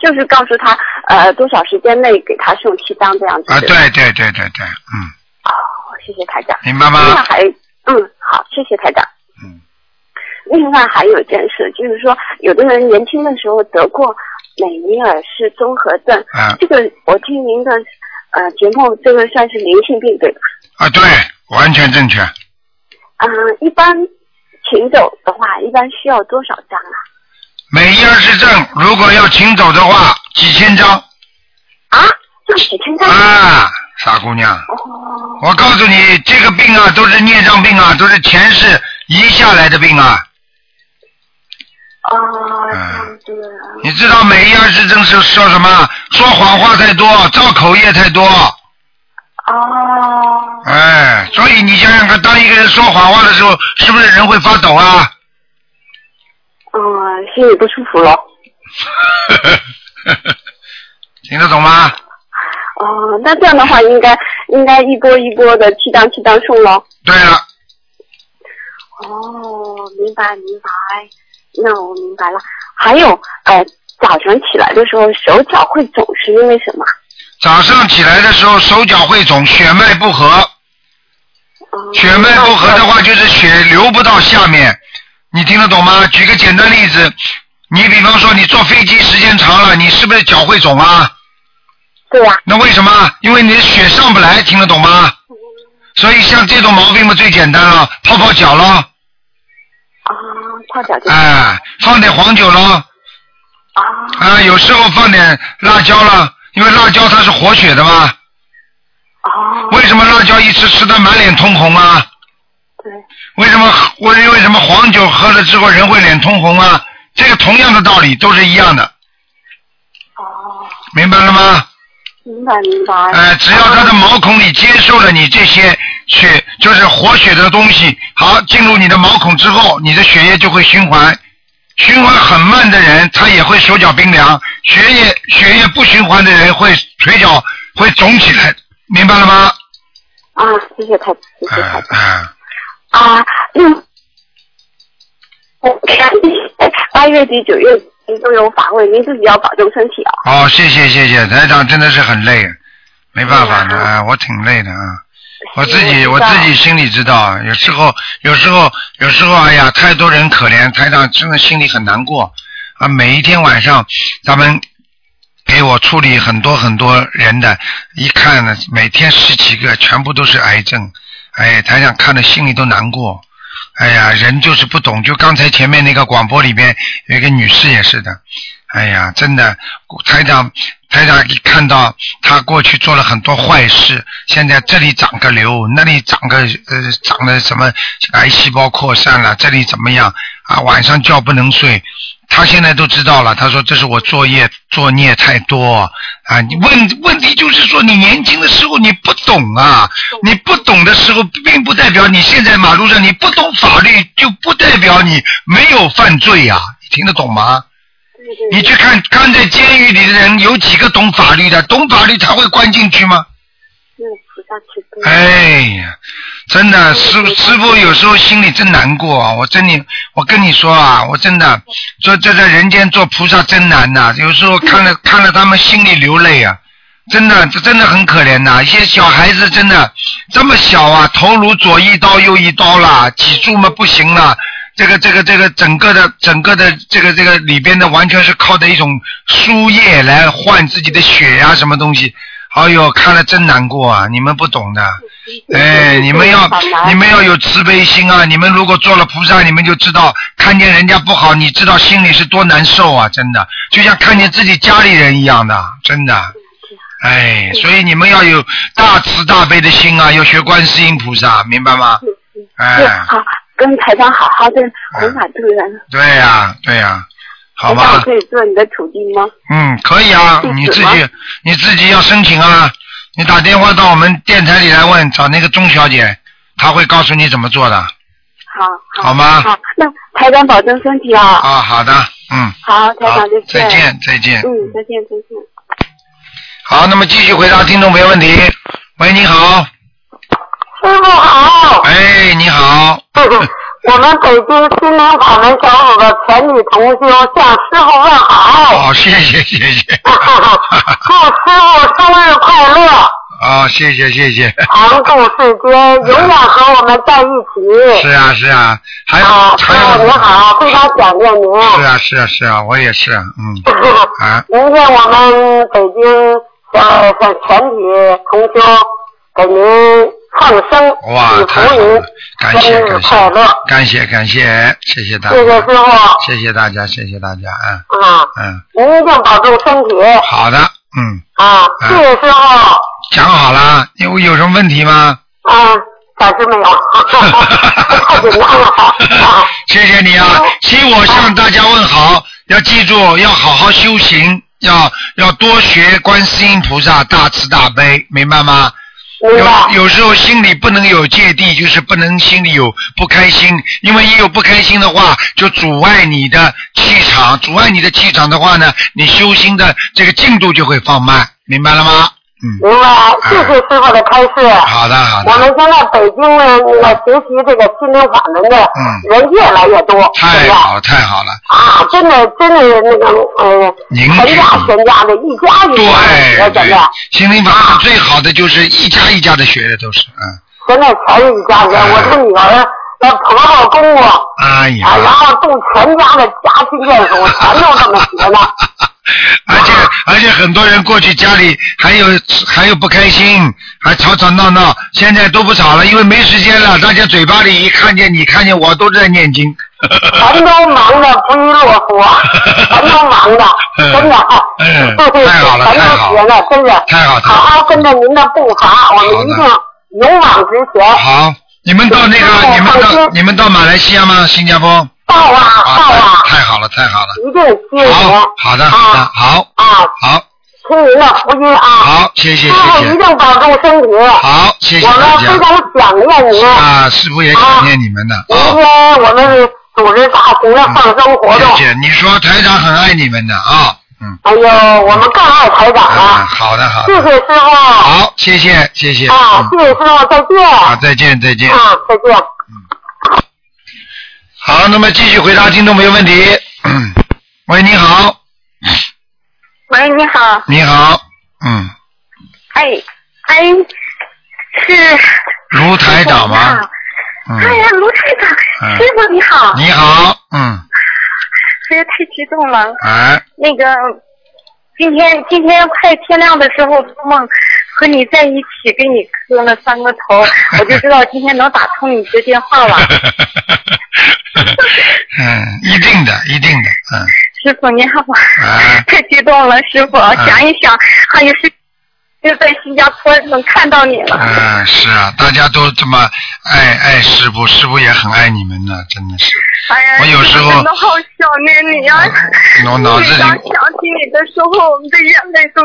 Speaker 7: 就是告诉他，呃，多少时间内给他送七张这样子。
Speaker 2: 啊，对对对对对，嗯。
Speaker 7: 哦，谢谢台长。
Speaker 2: 明白吗？
Speaker 7: 另外还，嗯，好，谢谢台长。
Speaker 2: 嗯。
Speaker 7: 另外还有一件事，就是说，有的人年轻的时候得过美尼尔氏综合症，
Speaker 2: 啊
Speaker 7: 这个我听您的呃节目，这个算是灵性病对吧？
Speaker 2: 啊，对，完全正确。
Speaker 7: 嗯、一般请走的话，一般需要多少张啊？
Speaker 2: 每一二十证如果要请走的话，几千张
Speaker 7: 啊，要几千张？
Speaker 2: 啊，傻姑娘。
Speaker 7: 哦，
Speaker 2: 我告诉你，这个病啊，都是孽障病啊，都是前世遗下来的病啊。
Speaker 7: 哦，这样子。
Speaker 2: 你知道每一二十证是说什么？说谎话太多，造口业太多。
Speaker 7: 哦，
Speaker 2: 哎，所以你想想看，当一个人说谎话的时候，是不是人会发抖啊？
Speaker 7: 嗯，心里不舒服了。
Speaker 2: 听得懂吗？
Speaker 7: 哦，那这样的话，应该应该一波一波的七张七张送喽。
Speaker 2: 对了，
Speaker 7: 哦，明白明白，那我明白了。还有呃，早晨起来的时候手脚会肿，是因为什么？
Speaker 2: 早上起来的时候手脚会肿，血脉不和。
Speaker 7: 哦
Speaker 2: 血脉不和的话，就是血流不到下面。你听得懂吗？举个简单例子，你比方说你坐飞机时间长了，你是不是脚会肿啊？
Speaker 7: 对呀、
Speaker 2: 那为什么？因为你的血上不来，听得懂吗？所以像这种毛病嘛，最简单了，泡泡脚咯，
Speaker 7: 啊，泡脚就
Speaker 2: 哎，放点黄酒咯，
Speaker 7: 啊
Speaker 2: 啊，有时候放点辣椒了，因为辣椒它是活血的嘛。
Speaker 7: 哦，
Speaker 2: 为什么辣椒一吃吃的满脸通红啊？
Speaker 7: 对，
Speaker 2: 为什么为为什么黄酒喝了之后人会脸通红啊？这个同样的道理都是一样的，
Speaker 7: 哦，
Speaker 2: 明白了吗？
Speaker 7: 明白明白。
Speaker 2: 哎、只要他的毛孔里接受了你这些血，就是活血的东西，好进入你的毛孔之后，你的血液就会循环。循环很慢的人，他也会手脚冰凉；血液血液不循环的人，会腿脚会肿起来，明白了吗？
Speaker 7: 啊，谢谢台，谢谢
Speaker 2: 哎
Speaker 7: 台。
Speaker 2: 哎、
Speaker 7: 啊，嗯，我八月底九月底都有法会，您自己要保重身体啊。
Speaker 2: 哦，谢谢谢谢，台长真的是很累，没办法的，啊，我挺累的啊。我自己我自己心里知道，有时候有时候有时候，哎呀，太多人可怜，台长真的心里很难过啊。每一天晚上，咱们给我处理很多很多人的，一看呢，每天十几个，全部都是癌症，哎，台长看的心里都难过。哎呀，人就是不懂，就刚才前面那个广播里边有一个女士也是的，哎呀，真的，台长台长一看到他过去做了很多坏事，现在这里长个瘤，那里长个呃长了什么癌细胞扩散了，这里怎么样啊？晚上觉不能睡，他现在都知道了。他说这是我作业作孽太多啊！你问问题就是说你年轻的时候你不懂啊，你不懂的时候，并不代表你现在马路上你不懂法律，就不代表你没有犯罪呀、你听得懂吗？
Speaker 7: 对对
Speaker 2: 你去看看在监狱里的人，有几个懂法律的？懂法律他会关进去吗？
Speaker 7: 是菩萨慈悲。
Speaker 2: 哎呀，真的，师师傅有时候心里真难过啊！我真的，我跟你说啊，我真的说这在人间做菩萨真难呐、有时候看了 看了他们心里流泪啊，真的，这真的很可怜呐、一些小孩子真的这么小啊，头颅左一刀右一刀啦，脊柱嘛不行了。这个这个这个整个的整个的这个这个里边的完全是靠的一种输液来换自己的血呀、什么东西。哎呦，看了真难过啊！你们不懂的，哎，你们要你们要有慈悲心啊！你们如果做了菩萨，你们就知道看见人家不好，你知道心里是多难受啊！真的，就像看见自己家里人一样的，真的。哎，所以你们要有大慈大悲的心啊，要学观世音菩萨，明白吗？
Speaker 7: 是
Speaker 2: 哎，
Speaker 7: 好，跟台长好好的弘法度人。
Speaker 2: 对呀、对呀、好吧
Speaker 7: 可以做你的徒弟吗？
Speaker 2: 嗯，可以啊，你自己你自己要申请啊，你打电话到我们电台里来问，找那个钟小姐，她会告诉你怎么做的。
Speaker 7: 好，
Speaker 2: 好吗
Speaker 7: 好，那台长保重身体啊。
Speaker 2: 啊，好的，嗯，
Speaker 7: 好，台长再，
Speaker 2: 再见，再见。
Speaker 7: 嗯，再见，再见。
Speaker 2: 好，那么继续回答听众没问题。喂，你好，
Speaker 8: 师傅好，
Speaker 2: 哎，你好，
Speaker 8: 我们北京心灵法门小组的全体同修向师傅问好，
Speaker 2: 好，谢谢，谢谢，
Speaker 8: 祝师傅生日快乐，
Speaker 2: 啊，谢谢，谢谢，
Speaker 8: 常住世间，永远和我们在一起。
Speaker 2: 是啊，是啊，还有，
Speaker 8: 啊，师
Speaker 2: 还有，
Speaker 8: 傅您好，非常想念您。
Speaker 2: 是啊，是啊，是啊，我也是，嗯，啊，
Speaker 8: 明天我们北京向向全体同修给您放生，
Speaker 2: 哇，太好了，感谢，感
Speaker 8: 快乐
Speaker 2: 谢，，感谢，感谢，谢谢大家，
Speaker 8: 谢谢师傅
Speaker 2: 谢谢大家，谢谢大家，嗯
Speaker 8: 啊，
Speaker 2: 嗯，
Speaker 8: 您一定保重身体
Speaker 2: 好的，嗯，
Speaker 8: 啊，谢谢师傅。
Speaker 2: 讲好了，有有什么问题吗？
Speaker 8: 啊，暂时没有，太紧张了。啊
Speaker 2: 谢谢你啊！请我向大家问好，要记住要好好修行，要要多学观世音菩萨大慈大悲，明白吗？有有时候心里不能有芥蒂，就是不能心里有不开心，因为一有不开心的话，就阻碍你的气场，阻碍你的气场的话呢，你修心的这个进度就会放慢，明白了吗？
Speaker 8: 明白，谢谢师傅的开示。
Speaker 2: 好的，好的。
Speaker 8: 我们现在北京呢，那个学习这个心灵法门的人越来越多，
Speaker 2: 太好了，太好了。
Speaker 8: 啊，真的真的那个呃，
Speaker 2: 您
Speaker 8: 全家全家的，一家一家的
Speaker 2: 对
Speaker 8: 学，
Speaker 2: 对
Speaker 8: 现在，
Speaker 2: 心灵法门最好的就是一家一家的学的都是，嗯。
Speaker 8: 现在全是一家人。我这女儿、那婆婆、公公
Speaker 2: 哎呀，
Speaker 8: 啊，然后度全家的家亲眷属，全都这么学呢。
Speaker 2: 而且而且很多人过去家里还有还有不开心，还吵吵闹闹，现在都不吵了，因为没时间了。大家嘴巴里一看见你看见我都在念经。
Speaker 8: 全都忙的不亦乐乎，全都忙的，真的，
Speaker 2: 嗯太好了太好
Speaker 8: 都学呢，真的，
Speaker 2: 太好太
Speaker 8: 好
Speaker 2: 好
Speaker 8: 好跟着您的步伐，我们一定勇往直前。
Speaker 2: 好，你们到那个你们到你们到马来西亚吗？新加坡？
Speaker 8: 到啊到啊，
Speaker 2: 太好了太好了。
Speaker 8: 一定接您。
Speaker 2: 好好的好的好
Speaker 8: 啊，
Speaker 2: 好
Speaker 8: 听您的福音啊。
Speaker 2: 好，谢谢谢谢。
Speaker 8: 一定保重身体。
Speaker 2: 好，谢谢
Speaker 8: 我们非常想念您。
Speaker 2: 啊，师傅也想念你们的
Speaker 8: 明
Speaker 2: 啊。
Speaker 8: 天我们组织大型的放生活动。
Speaker 2: 谢谢，你说台长很爱你们的啊。嗯。
Speaker 8: 哎呦，我们更爱台长
Speaker 2: 啊，
Speaker 8: 了。
Speaker 2: 好的好的。
Speaker 8: 谢谢师傅。
Speaker 2: 好，谢谢谢谢。
Speaker 8: 啊，
Speaker 2: 嗯
Speaker 8: 谢谢师傅，再见。
Speaker 2: 好，再见再见。
Speaker 8: 啊，再见。
Speaker 2: 好，那么继续回答听众朋友问题。嗯，喂，你好，
Speaker 9: 喂，你好，
Speaker 2: 你好，嗯，
Speaker 9: 哎哎，是。
Speaker 2: 卢台长吗？嗯，
Speaker 9: 哎呀，卢台长，
Speaker 2: 嗯。
Speaker 9: 师傅你好，
Speaker 2: 你好，嗯，
Speaker 9: 哎呀，太激动了。
Speaker 2: 哎，
Speaker 9: 那个，今天今天快天亮的时候做梦和你在一起，给你磕了三个头，我就知道今天能打通你的电话了。
Speaker 2: 嗯，一定的，一定的，嗯，
Speaker 9: 师傅你好，
Speaker 2: 啊，
Speaker 9: 太激动了，师傅，想一想，还有是就在新加坡能看到你了。
Speaker 2: 嗯，是啊，大家都这么爱爱师傅，师傅也很爱你们呢，真的是。
Speaker 9: 哎呀，
Speaker 2: 我有时候
Speaker 9: 真的好想念你啊、
Speaker 2: 我脑子里
Speaker 9: 每当想起你的时候，我们的眼泪都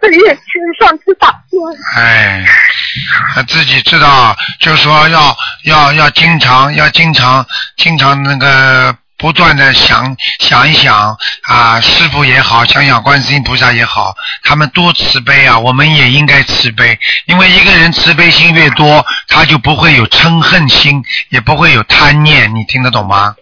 Speaker 9: 在眼圈上直打转。
Speaker 2: 哎，他自己知道，就是说要要要经常要经常经常那个不断的想想一想啊，师傅也好，想想观世音菩萨也好，他们多慈悲啊，我们也应该慈悲，因为一个人慈悲心越多，他就不会有嗔恨心，也不会有贪念，你听得懂吗？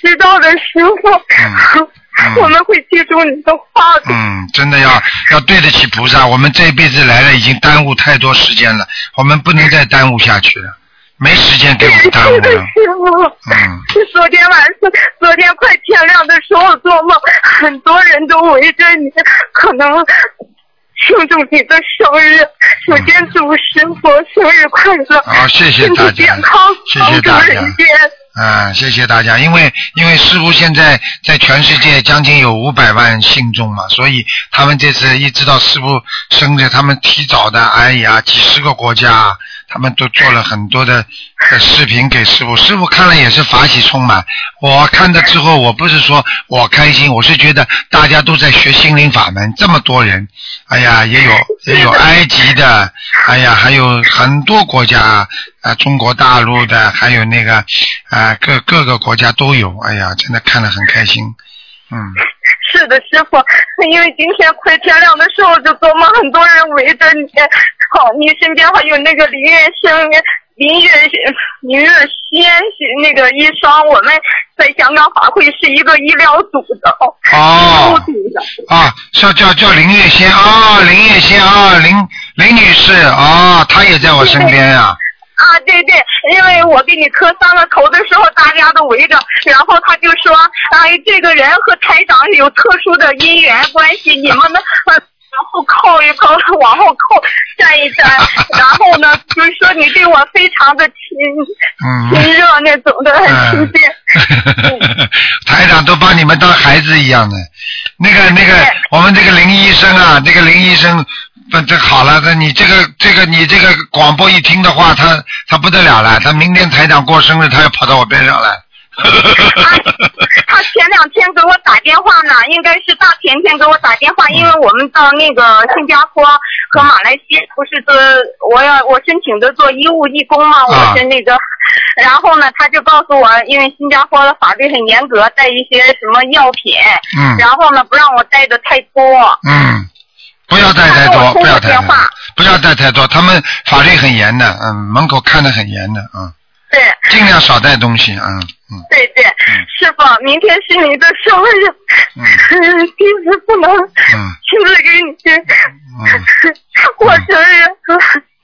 Speaker 9: 知道的师傅，我们会记住你的话的。
Speaker 2: 嗯，真的要要对得起菩萨。我们这一辈子来了，已经耽误太多时间了，我们不能再耽误下去了，没时间给我们耽误了。
Speaker 9: 师傅。
Speaker 2: 嗯，
Speaker 9: 昨天晚上，昨天快天亮的时候做梦，很多人都围着你，可能庆祝你的生日。首先祝师傅生日快乐，
Speaker 2: 好，谢谢
Speaker 9: 身
Speaker 2: 大家
Speaker 9: 体健康，，
Speaker 2: 谢谢大家
Speaker 9: 人。间。
Speaker 2: 啊，谢谢大家，因为因为师傅现在在全世界将近有五百万信众嘛，所以他们这次一知道师傅生日，他们提早的，哎呀，几十个国家，他们都做了很多的的视频给师傅，师傅看了也是法喜充满。我看了之后，我不是说我开心，我是觉得大家都在学心灵法门，这么多人，哎呀，也有也有埃及的，哎呀，还有很多国家啊，中国大陆的，还有那个啊，各各个国家都有，哎呀，真的看了很开心，嗯。
Speaker 9: 是的，师傅，因为今天快天亮的时候就做梦，很多人围着你，好，你身边还有那个林月生、林月林月仙那个医生，我们在香港法会是一个医疗组的哦，
Speaker 2: 哦
Speaker 9: 医务组的。
Speaker 2: 啊，叫叫叫林月仙啊，林月仙啊，林林女士啊，她也在我身边呀、
Speaker 9: 啊，啊对对，因为我给你磕三个头的时候，大家都围着，然后他就说，哎，这个人和台长有特殊的姻缘关系，你们呢，往后靠一靠，往后靠，站一站，然后呢，就是说你对我非常的亲
Speaker 2: 嗯
Speaker 9: 亲热那种的，很亲切。
Speaker 2: 台长都把你们当孩子一样的。那个那个，我们这个林医生啊，这个林医生，不这好了，那你这个这个你这个广播一听的话，他他不得了了，他明天台长过生日，他要跑到我边上来。
Speaker 9: 他前两天给我打电话呢，应该是大前天给我打电话，因为我们到那个新加坡和马来西亚不是做我要我申请的做医务义工嘛，我是那个，然后呢他就告诉我，因为新加坡的法律很严格，带一些什么药品，
Speaker 2: 嗯。
Speaker 9: 然后呢不让我带的太多，
Speaker 2: 嗯，不要带太多，不要带太多不要带太多，他们法律很严的，嗯，门口看得很严的，嗯，
Speaker 9: 对。
Speaker 2: 尽量少带东西，嗯嗯。
Speaker 9: 对对，师傅，明天是你的生日，
Speaker 2: 嗯。
Speaker 9: 嗯，弟子不能
Speaker 2: 嗯。
Speaker 9: 亲自给你
Speaker 2: 嗯，
Speaker 9: 我生日，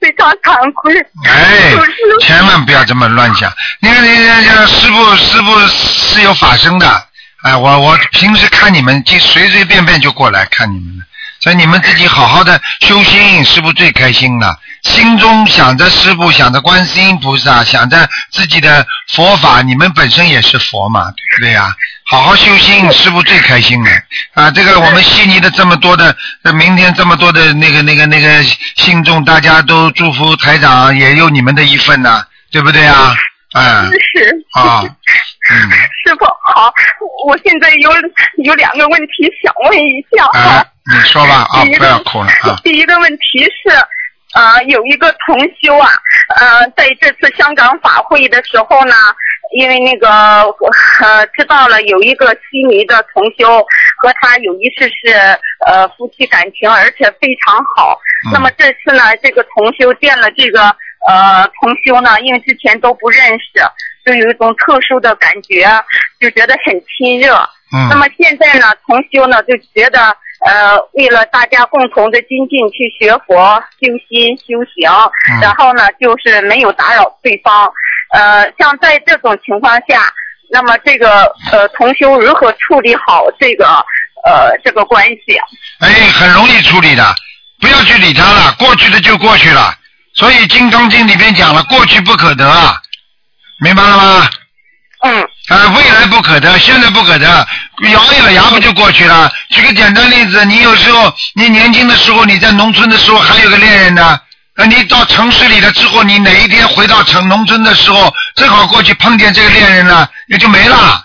Speaker 9: 非常惭愧。
Speaker 2: 哎，千万不要这么乱想。那个那个那个师傅师傅是有法身的，哎，我我平时看你们就随随便便就过来看你们了，所以你们自己好好的修心，师傅最开心了。心中想着师傅，想着观世音菩萨，想着自己的佛法，你们本身也是佛嘛，对不对呀？好好修心，师傅最开心了啊！这个我们悉尼的这么多的，呃明天这么多的那个那个那个信众，大家都祝福台长，也有你们的一份呐、对不对啊？嗯
Speaker 9: 是
Speaker 2: 啊，嗯
Speaker 9: 师傅好，我现在有有两个问题想问一下哈。
Speaker 2: 啊，你说吧啊不要哭了啊，
Speaker 9: 第一个问题是，呃，有一个同修啊，呃，在这次香港法会的时候呢，因为那个呃知道了有一个悉尼的同修和他有一次是呃夫妻感情，而且非常好。
Speaker 2: 嗯
Speaker 9: 那么这次呢，这个同修见了这个呃同修呢，因为之前都不认识，就有一种特殊的感觉，就觉得很亲热。那
Speaker 2: 嗯
Speaker 9: 么现在呢，同修呢就觉得，呃，为了大家共同的精进去学佛、修心、修行，
Speaker 2: 嗯
Speaker 9: 然后呢就是没有打扰对方。呃，像在这种情况下，那么这个呃同修如何处理好这个呃这个关系？
Speaker 2: 哎，很容易处理的，不要去理他了，过去的就过去了。所以《金刚经》里面讲了，过去不可得啊，明白了吗？
Speaker 9: 嗯
Speaker 2: 啊，未来不可得，现在不可得，咬一咬牙不就过去了？举个简单例子，你有时候你年轻的时候，你在农村的时候还有个恋人呢，呃，你到城市里了之后，你哪一天回到城农村的时候，正好过去碰见这个恋人了，也就没了，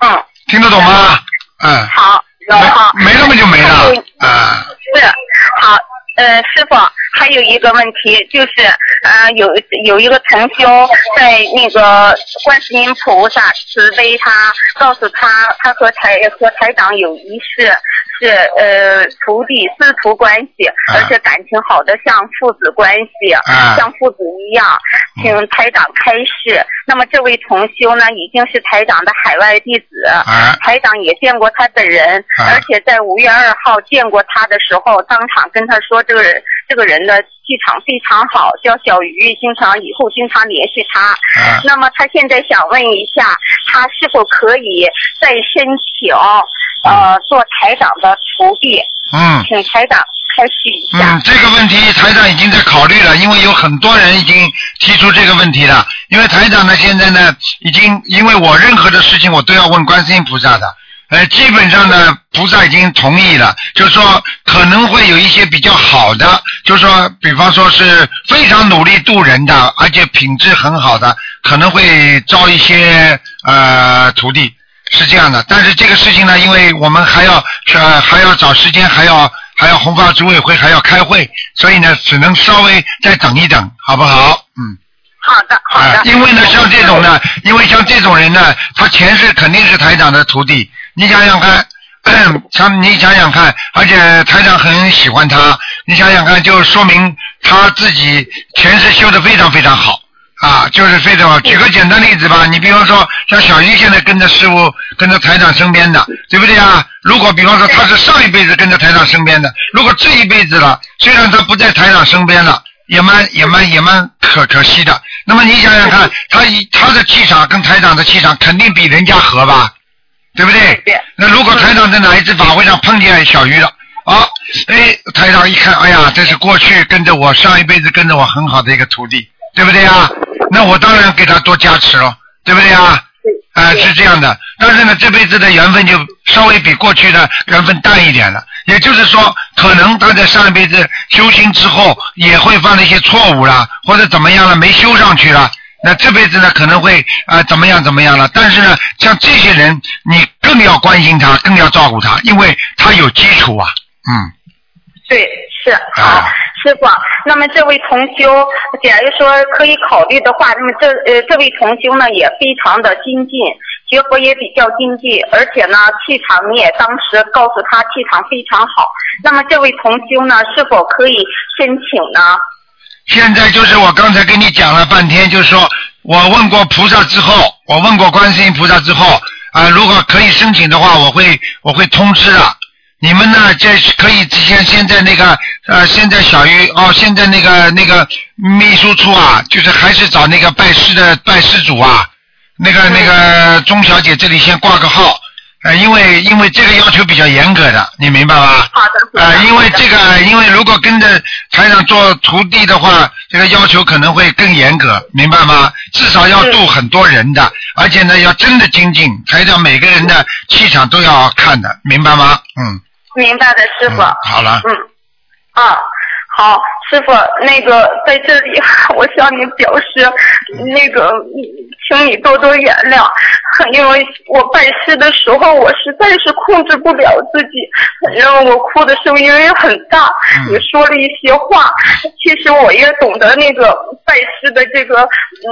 Speaker 9: 嗯，
Speaker 2: 听得懂吗？嗯，
Speaker 9: 好，好，
Speaker 2: 没没了嘛就没了。
Speaker 9: 还有
Speaker 2: 啊。
Speaker 9: 是。好，呃，师傅，还有一个问题就是，呃，有有一个同修在那个观世音菩萨慈悲他，告诉他他和台和台长有一事是呃徒弟师徒关系，而且感情好的像父子关系，
Speaker 2: 啊
Speaker 9: 像父子一样，请台长开示。那么这位同修呢，已经是台长的海外弟子，
Speaker 2: 啊。
Speaker 9: 台长也见过他本人，
Speaker 2: 啊。
Speaker 9: 而且在五月二号见过他的时候，当场跟他说，这个人这个人的气场非常好，叫小鱼，经常以后经常联系他。
Speaker 2: 啊
Speaker 9: 那么他现在想问一下，他是否可以再申请呃做台长的徒弟？
Speaker 2: 嗯
Speaker 9: 请台长开示一下。
Speaker 2: 嗯，这个问题台长已经在考虑了，因为有很多人已经提出这个问题了。因为台长呢，现在呢，已经因为我任何的事情我都要问观世音菩萨的，呃，基本上呢，菩萨已经同意了，就是说可能会有一些比较好的，就是说，比方说是非常努力度人的，而且品质很好的，可能会招一些呃徒弟。是这样的，但是这个事情呢，因为我们还要呃还要找时间，还要还要红发组委会还要开会，所以呢，只能稍微再等一等，好不好？嗯。
Speaker 9: 好的，好的。
Speaker 2: 啊，因为呢，像这种呢，因为像这种人呢，他前世肯定是台长的徒弟，你想想看，像你想想看，而且台长很喜欢他，你想想看，就说明他自己前世修的非常非常好。啊，就是非常好。举个简单例子吧，你比方说像小鱼现在跟着师傅、跟着台长身边的，对不对啊？如果比方说他是上一辈子跟着台长身边的，如果这一辈子了，虽然他不在台长身边了，也蛮也蛮也蛮可可惜的。那么你想想看，他以他的气场跟台长的气场肯定比人家合吧，对不对？那如果台长在哪一次法会上碰见小鱼了，啊，哎，台长一看，哎呀，这是过去跟着我上一辈子跟着我很好的一个徒弟，对不对啊？那我当然给他多加持了，对不对啊？啊，是这样的。但是呢，这辈子的缘分就稍微比过去的缘分淡一点了。也就是说，可能他在上一辈子修行之后也会犯了一些错误了，或者怎么样了，没修上去了。那这辈子呢，可能会啊怎么样怎么样了。但是呢，像这些人，你更要关心他，更要照顾他，因为他有基础啊。嗯。
Speaker 9: 对，是好。师傅，那么这位同修，假如说可以考虑的话，那么这呃这位同修呢也非常的精进，学佛也比较精进，而且呢气场你也当时告诉他气场非常好。那么这位同修呢是否可以申请呢？
Speaker 2: 现在就是我刚才跟你讲了半天，就是说我问过菩萨之后，我问过观世音菩萨之后啊，如果可以申请的话，我会我会通知的。你们呢？这可以先先在那个呃，现在小鱼哦，现在那个那个秘书处啊，就是还是找那个拜师的拜师组啊，那个那个钟小姐这里先挂个号，呃，因为因为这个要求比较严格的，你明白吧？
Speaker 9: 好的。
Speaker 2: 呃，因为这个，因为如果跟着台长做徒弟的话，这个要求可能会更严格，明白吗？至少要度很多人的，而且呢，要真的精进，台长每个人的气场都要看的，明白吗？嗯。
Speaker 9: 明白的，师傅。
Speaker 2: 好了。
Speaker 9: 嗯，啊，好，师傅，那个在这里，我向你表示，那个，请你多多原谅，因为我拜师的时候，我实在是控制不了自己，反正我哭的声音也很大，也说了一些话。其实我也懂得那个拜师的这个，嗯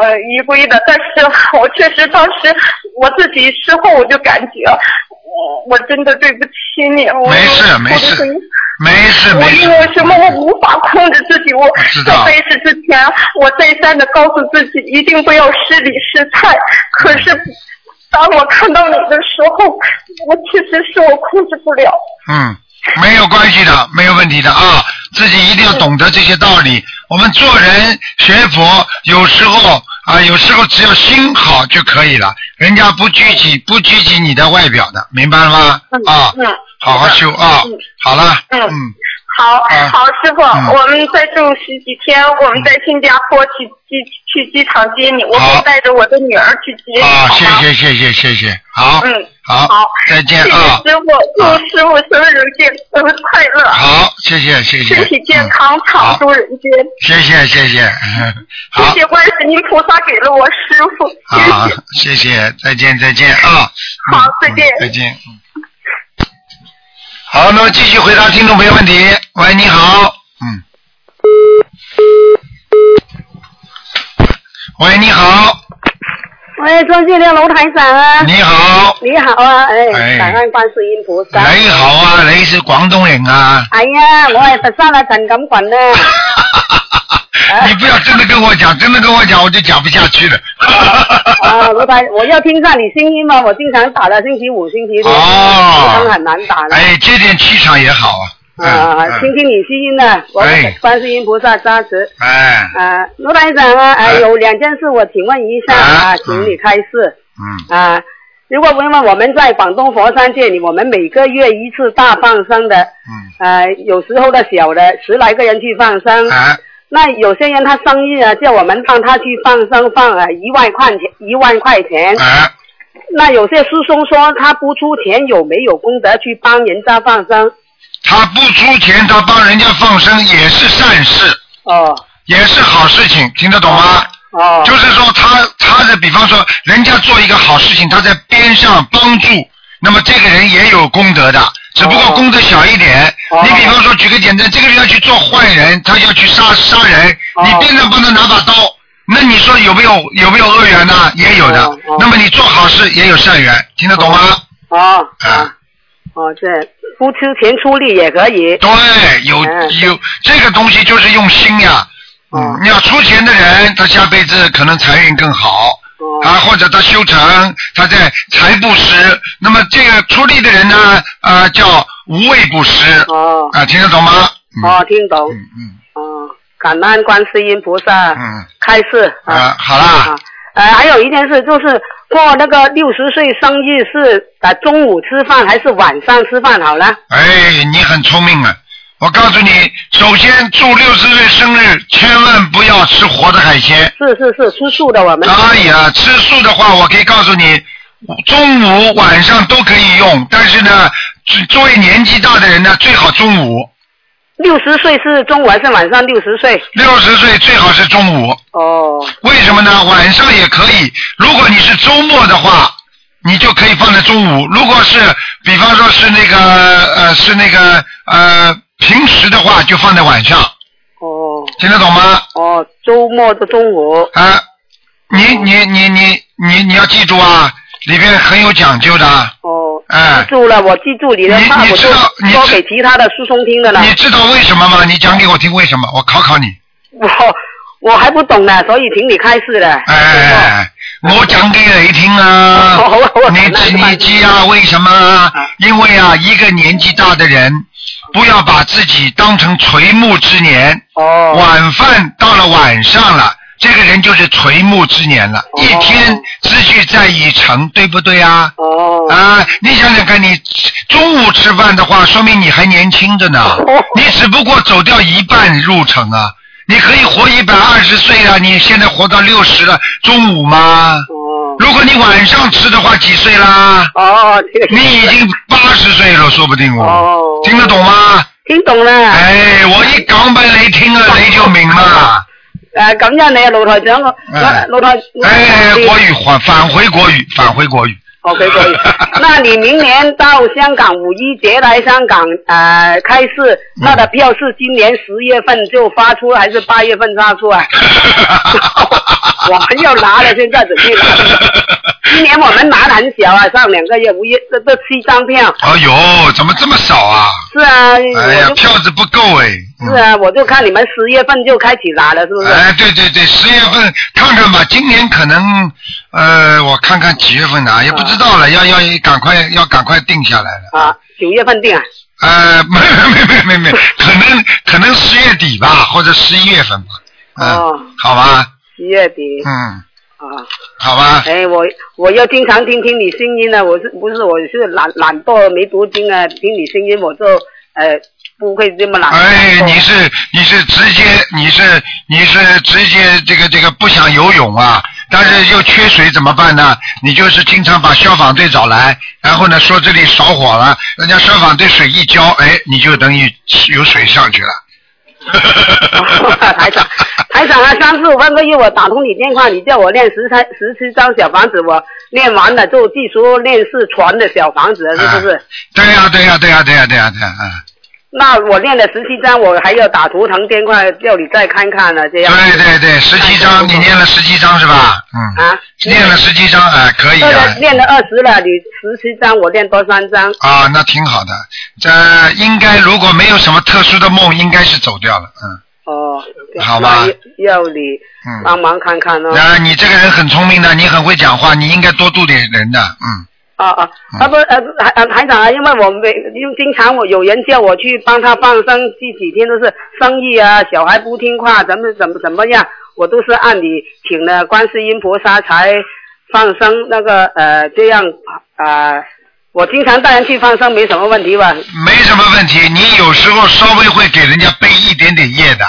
Speaker 9: 呃仪规的，但是 我确实当时我自己事后我就感觉。我真的对不起你，我
Speaker 2: 没事没事，没事没事。
Speaker 9: 我因为什么我无法控制自己？我在开始之前，我再三的告诉自己一定不要失礼失态。可是当我看到你的时候，我确实是我控制不了。
Speaker 2: 嗯，没有关系的，没有问题的啊！自己一定要懂得这些道理。我们做人学佛，有时候。啊，有时候只要心好就可以了，人家不拘谨不拘谨你的外表的，明白了吗？啊，好好修啊，好了，
Speaker 9: 嗯，好，好师傅，我们再住十几天，我们在新加坡去机去机场接你，我会带着我的女儿去接你，
Speaker 2: 啊，谢谢谢谢谢谢，好，
Speaker 9: 嗯，
Speaker 2: 好，
Speaker 9: 好，
Speaker 2: 再见啊，
Speaker 9: 师傅，祝师傅生日健生日快乐，
Speaker 2: 好，谢谢谢谢，
Speaker 9: 身体健康，长驻人间，
Speaker 2: 谢谢谢谢，好，
Speaker 9: 谢谢观世音菩萨给了我师傅，
Speaker 2: 好，谢谢，再见再见啊，
Speaker 9: 好，再见。
Speaker 2: 再见，嗯，好，那么继续回答听众朋友问题，喂，你好，嗯。喂，你好。
Speaker 10: 喂，尊敬的龙台长啊。
Speaker 2: 你好。
Speaker 10: 你好啊，哎，感恩观世音菩萨。
Speaker 2: 你好啊，你是广东人啊。
Speaker 10: 哎啊，我係佛山啊，陳錦群啊。
Speaker 2: 你不要真的跟我讲，真的跟我讲，我就讲不下去了。
Speaker 10: 啊，罗台，我要听下你声音嘛，我经常打的，星期五、星期六，哦，很难打的。
Speaker 2: 哎，这点气场也好啊。
Speaker 10: 啊，听听你声音呢，我观世音菩萨加持。
Speaker 2: 哎。
Speaker 10: 啊，罗台长啊，哎有两件事我请问一下啊，请你开示。
Speaker 2: 嗯。
Speaker 10: 啊，如果问问我们在广东佛山这里，我们每个月一次大放生的，
Speaker 2: 嗯，
Speaker 10: 呃，有时候的小的十来个人去放生，
Speaker 2: 啊，
Speaker 10: 那有些人他生日啊，叫我们帮他去放生放呃一万块钱，一万块钱。
Speaker 2: 啊，
Speaker 10: 那有些师兄说他不出钱有没有功德去帮人家放生？
Speaker 2: 他不出钱，他帮人家放生也是善事，
Speaker 10: 哦
Speaker 2: 也是好事情，听得懂吗？
Speaker 10: 哦
Speaker 2: 就是说他他的，比方说人家做一个好事情，他在边上帮助，那么这个人也有功德的，只不过功德小一点。
Speaker 10: 哦
Speaker 2: 你比方说举个简单，这个人要去做坏人，他要去杀杀人，
Speaker 10: 哦
Speaker 2: 你边上帮他拿把刀，那你说有没有有没有恶缘呢？也有的。那么你做好事也有善缘，听得懂吗？
Speaker 10: 啊
Speaker 2: 啊，
Speaker 10: 哦，这不出钱出力也可以。
Speaker 2: 对，有
Speaker 10: 嗯
Speaker 2: 有这个东西就是用心呀。
Speaker 10: 哦
Speaker 2: 嗯，你要出钱的人，他下辈子可能财运更好。
Speaker 10: 哦
Speaker 2: 啊，或者他修成，他在财布施。那么这个出力的人呢，啊，叫无畏布施。
Speaker 10: 哦
Speaker 2: 啊，听得懂吗？嗯
Speaker 10: 哦，听懂。
Speaker 2: 嗯嗯
Speaker 10: 哦，感恩观世音菩萨
Speaker 2: 嗯
Speaker 10: 开示
Speaker 2: 啊，好啦，
Speaker 10: 啊。呃，还有一件事就是过那个六十岁生日是呃中午吃饭还是晚上吃饭好了？
Speaker 2: 哎，你很聪明啊！我告诉你，首先祝六十岁生日，千万不要吃活的海鲜。
Speaker 10: 是是是，吃素的我们。
Speaker 2: 哎呀，吃素的话，我可以告诉你，中午、晚上都可以用，但是呢，作作为年纪大的人呢，最好中午。
Speaker 10: 六十岁是中午还是晚上？六十岁。
Speaker 2: 六十岁最好是中午。
Speaker 10: 哦
Speaker 2: 为什么呢？晚上也可以。如果你是周末的话，你就可以放在中午。如果是，比方说是那个呃是那个呃平时的话，就放在晚上，
Speaker 10: 哦
Speaker 2: 听得懂吗？
Speaker 10: 哦，周末的中午。
Speaker 2: 啊，你你你你你你要记住啊，里边很有讲究的。
Speaker 10: 哦。
Speaker 2: 哎
Speaker 10: 记住了，我记住你的
Speaker 2: 你
Speaker 10: 话，我就
Speaker 2: 你知道你
Speaker 10: 说给其他的师兄听的了。
Speaker 2: 你知道为什么吗？你讲给我听为什么？我考考你。
Speaker 10: 我我还不懂呢，所以请你开示了。
Speaker 2: 哎，我讲给谁听啊你知你知啊？为什么啊？因为啊，一个年纪大的人，不要把自己当成垂暮之年。
Speaker 10: 哦。
Speaker 2: 晚饭到了晚上了，这个人就是垂暮之年了，一天之计在于晨，对不对啊？
Speaker 10: 哦。
Speaker 2: 啊，你想想看，你中午吃饭的话，说明你还年轻着呢。
Speaker 10: 哦
Speaker 2: 你只不过走掉一半路程啊，你可以活一百二十岁啊，你现在活到六十了，中午吗？
Speaker 10: 哦。
Speaker 2: 如果你晚上吃的话，几岁啦？
Speaker 10: 哦，
Speaker 2: 你已经八十岁了，说不定
Speaker 10: 哦。
Speaker 2: 听得懂吗？
Speaker 10: 听懂了。
Speaker 2: 哎，我一讲俾你听啊，你就明啦。
Speaker 10: 誒，感恩你啊，盧台長，我
Speaker 2: 哎
Speaker 10: 盧台。
Speaker 2: 哎，國語返返回国语，返回国语。
Speaker 10: OK，可以。那你明年到香港五一节来香港呃开市，那的票是今年十月份就发出，还是八月份发出啊？我们要拿了，现在准备拿。今年我们拿的很小啊，上两个月五月这这七张票。
Speaker 2: 哎呦，怎么这么少啊？
Speaker 10: 是啊，
Speaker 2: 哎呀票子不够哎。
Speaker 10: 是啊，我就看你们十月份就开始拿了，是不是？
Speaker 2: 哎，对对对，十月份看看吧，今年可能呃，我看看几月份拿，也不知道了，要要赶快要赶快定下来了。
Speaker 10: 啊，九月份定啊。
Speaker 2: 呃，没没没没没，可能可能十月底吧，或者十一月份吧。嗯，
Speaker 10: 哦
Speaker 2: 好吧，
Speaker 10: 十月底。
Speaker 2: 嗯，
Speaker 10: 啊。
Speaker 2: 好吧。
Speaker 10: 哎，我我要经常听听你声音呢，我是不是我是懒懒惰没读经啊？听你声音我就呃不会这么懒。
Speaker 2: 哎，你是你是直接你是你是直接这个这个不想游泳啊，但是又缺水怎么办呢？你就是经常把消防队找来，然后呢说这里着火了，人家消防队水一浇，哎，你就等于有水上去了。
Speaker 10: 台长，台长啊，上次上个月我打通你电话，你叫我练十三十七张小房子，我练完了就继续练四传的小房子，是不是？
Speaker 2: 对呀、对呀、对呀、对呀、对呀、对呀、嗯。
Speaker 10: 那我练了十七张，我还要打图腾电话叫你再看看呢，这样。
Speaker 2: 对对对，十七章，你念了十七章是吧？嗯。
Speaker 10: 啊。
Speaker 2: 练了十七章，哎，可以啊。
Speaker 10: 练了二十了，你十七张，我练多三张。
Speaker 2: 啊，那挺好的。这应该如果没有什么特殊的梦，应该是走掉了。嗯。
Speaker 10: 哦。
Speaker 2: 好吧
Speaker 10: 要要你
Speaker 2: 嗯
Speaker 10: 帮忙看看哦。
Speaker 2: 啊，你这个人很聪明的，你很会讲话，你应该多度点人的。嗯。
Speaker 10: 啊啊，啊不呃台呃台长啊，因为我每因为经常我有人叫我去帮他放生，这几天都是生意啊，小孩不听话，怎么怎么怎么样，我都是按你请了观世音菩萨才放生那个呃这样啊、呃我经常带人去放生，没什么问题吧？
Speaker 2: 没什么问题。你有时候稍微会给人家背一点点业的。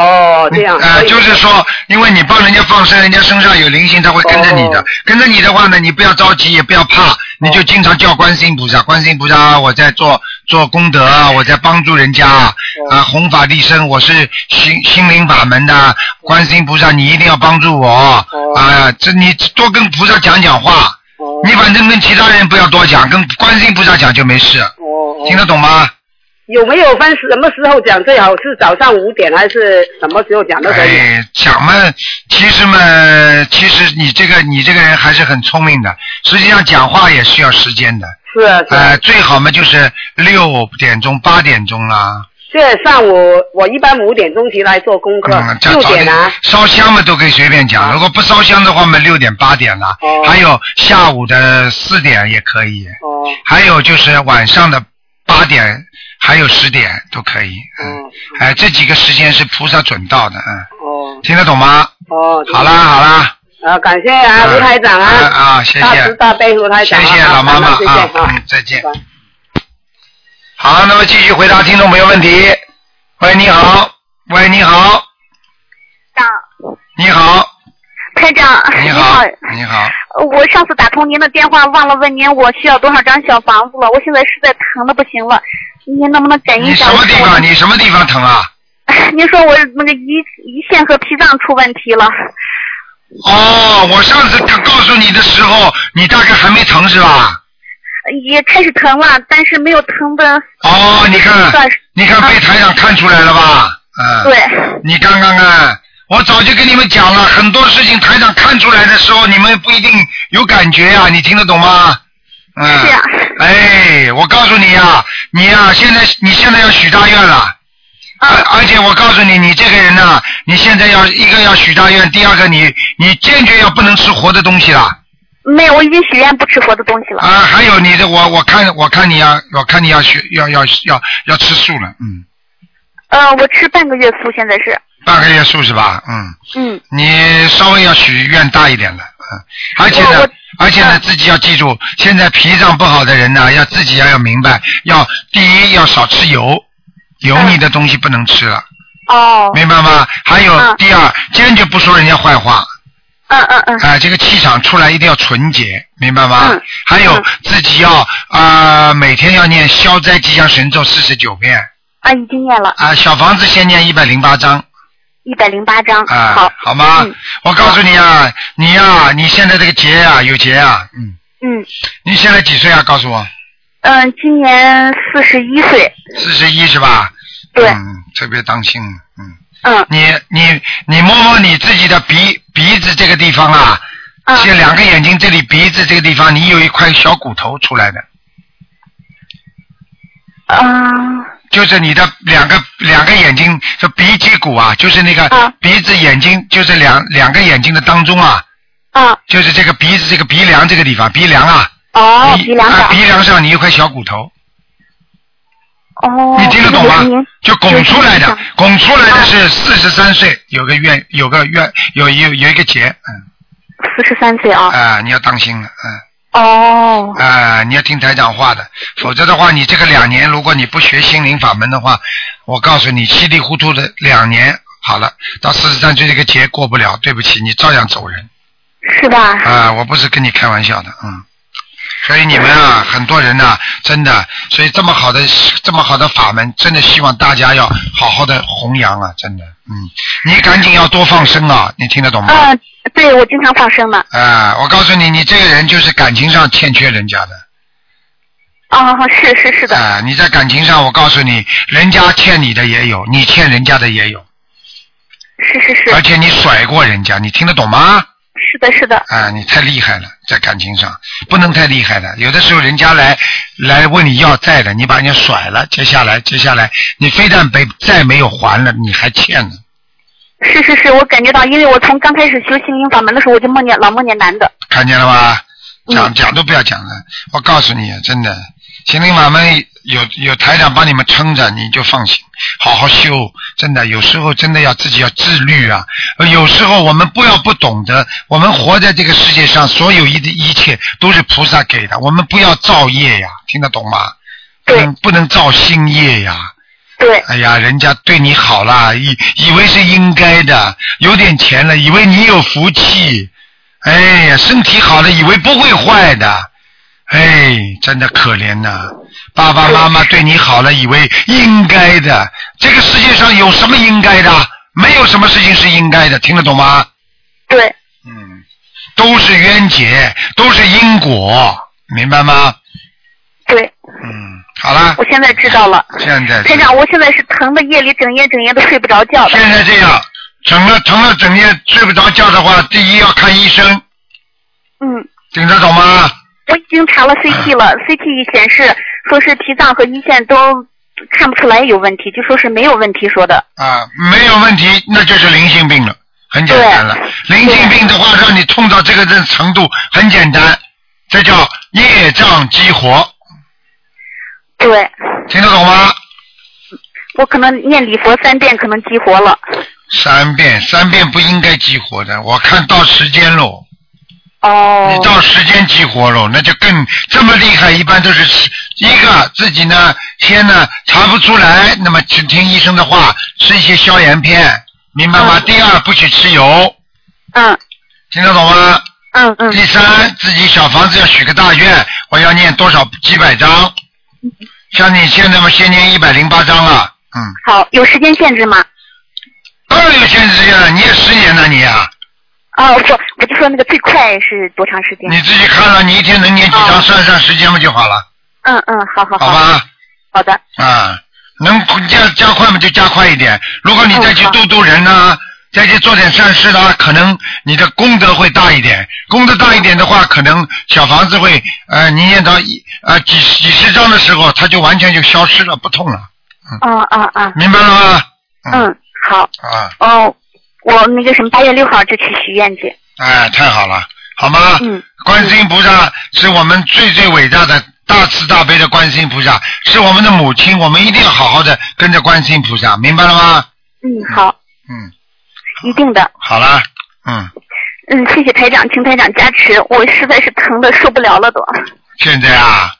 Speaker 10: 哦，这样。
Speaker 2: 呃，就是说，因为你帮人家放生，人家身上有灵性，他会跟着你的。
Speaker 10: 哦
Speaker 2: 跟着你的话呢，你不要着急，也不要怕，你就经常叫观世音菩萨，观世音菩萨，我在做做功德啊，我在帮助人家啊，弘法利生，我是心心灵法门的，观世音菩萨，你一定要帮助我
Speaker 10: 啊
Speaker 2: 啊！这你多跟菩萨讲讲话，你反正跟其他人不要多讲，跟观世音菩萨讲就没事，
Speaker 10: 哦
Speaker 2: 听得懂吗？
Speaker 10: 有没有分什么时候讲最好？是早上五点还是什么时候讲都可以？
Speaker 2: 哎，讲嘛，其实嘛，其实你这个你这个人还是很聪明的。实际上讲话也需要时间的。
Speaker 10: 是啊，是啊。
Speaker 2: 呃，最好嘛就是六点钟、八点钟啦。
Speaker 10: 是上午我一般五点钟起来做功课，
Speaker 2: 嗯，早
Speaker 10: 点啊。
Speaker 2: 烧香嘛都可以随便讲，如果不烧香的话嘛，六点、八点了。
Speaker 10: 哦
Speaker 2: 还有下午的四点也可以。
Speaker 10: 哦。
Speaker 2: 还有就是晚上的八点，还有十点都可以。嗯。哎，这几个时间是菩萨准到的，嗯。
Speaker 10: 哦。
Speaker 2: 听得懂吗？
Speaker 10: 哦。
Speaker 2: 好啦好啦。
Speaker 10: 啊，感谢啊，
Speaker 2: 嗯
Speaker 10: 卢台长啊，
Speaker 2: 啊啊谢谢
Speaker 10: 大慈大悲卢台长啊，
Speaker 2: 谢谢老妈妈啊再见好，那么继续回答听众朋友问题。喂，你好，喂，你好，你好，
Speaker 11: 台长，
Speaker 2: 你
Speaker 11: 好
Speaker 2: 好，你好，
Speaker 11: 呃我上次打通您的电话，忘了问您我需要多少张小房子了。我现在实在疼的不行了，您能不能感应一下你？
Speaker 2: 什么地方？你什么地方疼啊？
Speaker 11: 您说我那个胰胰腺和脾脏出问题了，
Speaker 2: 哦，我上次告诉你的时候，你大概还没疼是吧？
Speaker 11: 也开始疼了，但是没有疼的。
Speaker 2: 哦，你看，你看被台长看出来了吧？嗯。
Speaker 11: 对。
Speaker 2: 你看看看，我早就跟你们讲了，很多事情台长看出来的时候，你们不一定有感觉呀、你听得懂吗？嗯。是
Speaker 11: 呀、
Speaker 2: 哎，我告诉你呀、你呀、现在你现在要许大愿了。而而且我告诉你，你这个人呢、你现在要一个要许大愿，第二个你你坚决要不能吃活的东西了。
Speaker 11: 没有，我已经许愿不吃活的东西了。
Speaker 2: 啊，还有你的，我我看我看你要我看你要学要要要要吃素了，嗯，
Speaker 11: 呃，我吃半个月素，现在是。
Speaker 2: 半个月数是吧？嗯，
Speaker 11: 嗯。
Speaker 2: 你稍微要许愿大一点的，嗯，而且呢，而且呢，自己要记住，现在脾脏不好的人呢，要自己要要明白，要第一要少吃油，油腻的东西不能吃了，
Speaker 11: 哦。
Speaker 2: 明白吗？还有第二，坚决不说人家坏话。
Speaker 11: 嗯嗯嗯。
Speaker 2: 啊、这个气场出来一定要纯洁，明白吗？
Speaker 11: 嗯
Speaker 2: 还有自己要啊、每天要念消灾吉祥神咒四十九遍
Speaker 11: 啊，已经念了
Speaker 2: 啊、小房子先念一百零八章
Speaker 11: 一百零八张。
Speaker 2: 啊、
Speaker 11: 好。
Speaker 2: 好吗？我告诉你啊，你呀、你现在这个结啊，有结啊，嗯，
Speaker 11: 嗯
Speaker 2: 你现在几岁啊？告诉我，
Speaker 11: 嗯，今年四十一岁。
Speaker 2: 四十一是吧？
Speaker 11: 对。
Speaker 2: 嗯，特别当心，嗯。
Speaker 11: 嗯。
Speaker 2: 你你你摸摸你自己的鼻鼻子这个地方啊，
Speaker 11: 嗯
Speaker 2: 这两个眼睛这里鼻子这个地方，你有一块小骨头出来的。
Speaker 11: 啊。
Speaker 2: 就是你的两个两个眼睛，就鼻脊骨啊，就是那个鼻子眼睛，就是两两个眼睛的当中啊，
Speaker 11: 啊，
Speaker 2: 就是这个鼻子这个鼻梁这个地方，鼻梁啊，
Speaker 11: 哦，鼻梁上。
Speaker 2: 啊鼻梁上你有一块小骨头，
Speaker 11: 哦。
Speaker 2: 你听得懂吗？就拱出来的拱出来的是四十三岁，有个愿有个愿有有有一个结，嗯，
Speaker 11: 四十三岁啊。
Speaker 2: 啊，你要当心了，嗯。
Speaker 11: 哦。
Speaker 2: 啊，你要听台长话的，否则的话，你这个两年，如果你不学心灵法门的话，我告诉你，稀里糊涂的两年，好了，到四十三岁这个节过不了，对不起，你照样走人。
Speaker 11: 是吧？
Speaker 2: 啊，我不是跟你开玩笑的，嗯。所以你们啊，很多人呐、真的，所以这么好的这么好的法门，真的希望大家要好好的弘扬啊，真的，嗯。你赶紧要多放生啊，你听得懂吗？
Speaker 11: 嗯，对，我经常放生的。
Speaker 2: 啊，我告诉你，你这个人就是感情上欠缺人家的。
Speaker 11: 哦，是是是的。
Speaker 2: 啊，你在感情上，我告诉你，人家欠你的也有，你欠人家的也有。
Speaker 11: 是是是。
Speaker 2: 而且你甩过人家，你听得懂吗？
Speaker 11: 是的，是的。
Speaker 2: 啊，你太厉害了，在感情上不能太厉害的。有的时候人家来来问你要债的，你把人家甩了，接下来接下来你非但被债没有还了，你还欠呢。
Speaker 11: 是是是，我感觉到，因为我从刚开始学心灵法门的时候，我就梦见老梦见男的。
Speaker 2: 看见了吧？讲讲都不要讲了。我告诉你，真的，心灵法门有有台长帮你们撑着，你就放心，好好修。真的，有时候真的要自己要自律啊。呃有时候我们不要不懂得，我们活在这个世界上，所有一的一切都是菩萨给的，我们不要造业呀，听得懂吗？不能不能造新业呀。
Speaker 11: 对。
Speaker 2: 哎呀，人家对你好啦，以以为是应该的，有点钱了，以为你有福气，哎呀，身体好了，以为不会坏的，哎，真的可怜呐、爸爸妈妈对你好了，以为应该的，这个世界上有什么应该的？没有什么事情是应该的，听得懂吗？
Speaker 11: 对。
Speaker 2: 嗯，都是冤结，都是因果，明白吗？
Speaker 11: 对。
Speaker 2: 嗯，好了，
Speaker 11: 我现在知道了。
Speaker 2: 现在
Speaker 11: 台长，我现在是疼的夜里整夜整夜都睡不着觉。
Speaker 2: 现在这样，整了疼了整夜睡不着觉的话，第一要看医生，
Speaker 11: 嗯，
Speaker 2: 听得懂吗？
Speaker 11: 我已经查了 CT 了，CT 显示说是脾脏和胰腺都看不出来有问题，就说是没有问题说的。
Speaker 2: 啊，没有问题，那就是灵性病了，很简单了。灵性病的话，让你痛到这个的程度，很简单，这叫业障激活，
Speaker 11: 对，
Speaker 2: 听得懂吗？
Speaker 11: 我可能念礼佛三遍，可能激活了。
Speaker 2: 三遍，三遍不应该激活的，我看到时间喽。
Speaker 11: 哦。
Speaker 2: 你到时间激活了，那就更这么厉害，一般都是吃一个自己呢，先呢查不出来，那么只听医生的话，吃一些消炎片，明白吗？第二，不许吃油。
Speaker 11: 嗯。
Speaker 2: 听得懂吗？
Speaker 11: 嗯嗯。
Speaker 2: 第三，自己小房子要许个大愿，我要念多少几百张？
Speaker 11: 嗯
Speaker 2: 像你现在嘛，先念一百零八章了，嗯，
Speaker 11: 好，有时间限制吗？
Speaker 2: 当然有限制呀，你也十年了你啊，
Speaker 11: 哦，不，我就说那个最快是多长时间？
Speaker 2: 你自己看了，你一天能念几张，算算时间不就好了，
Speaker 11: 嗯嗯，好好
Speaker 2: 好吧？
Speaker 11: 好的。
Speaker 2: 啊，能加加快嘛就加快一点。如果你再去度度人呢、再去做点善事啦，可能你的功德会大一点。功德大一点的话，可能小房子会呃，你念到一呃几几十张的时候，它就完全就消失了，不痛了，
Speaker 11: 啊啊啊！
Speaker 2: 明白了吗？
Speaker 11: 嗯，好。
Speaker 2: 啊，
Speaker 11: 哦，我那个什么，八月六号就去许愿去。
Speaker 2: 哎，太好了，好吗？
Speaker 11: 嗯。
Speaker 2: 观世音菩萨是我们最最伟大的大慈大悲的观世音菩萨，是我们的母亲，我们一定要好好的跟着观世音菩萨，明白了吗？
Speaker 11: 嗯，好。
Speaker 2: 嗯。
Speaker 11: 一定的。
Speaker 2: 好了，嗯，
Speaker 11: 嗯，谢谢台长，请台长加持，我实在是疼的受不了了都。
Speaker 2: 现在啊，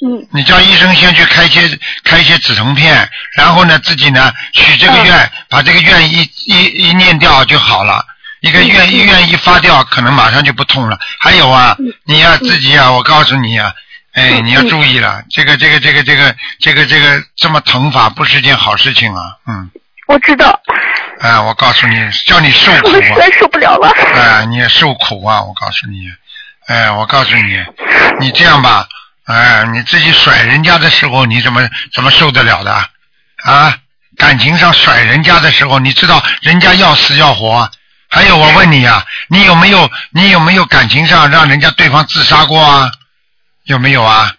Speaker 11: 嗯，
Speaker 2: 你叫医生先去开一些开一些止疼片，然后呢自己呢许这个愿，把这个愿一一一念掉就好了。一个愿一愿一发掉，可能马上就不痛了。还有啊，你要、自己啊，我告诉你啊，哎，你要注意了，这个这个这个这个这个这个这么疼法不是件好事情啊，嗯，
Speaker 11: 我知道，
Speaker 2: 哎，我告诉你，叫你受苦啊。
Speaker 11: 我实在，受不了了。
Speaker 2: 哎，你也受苦啊，我告诉你，哎，我告诉你，你这样吧，哎，你自己甩人家的时候，你怎么怎么受得了的啊？感情上甩人家的时候，你知道人家要死要活。还有，我问你啊，你有没有你有没有感情上让人家对方自杀过啊？有没有啊？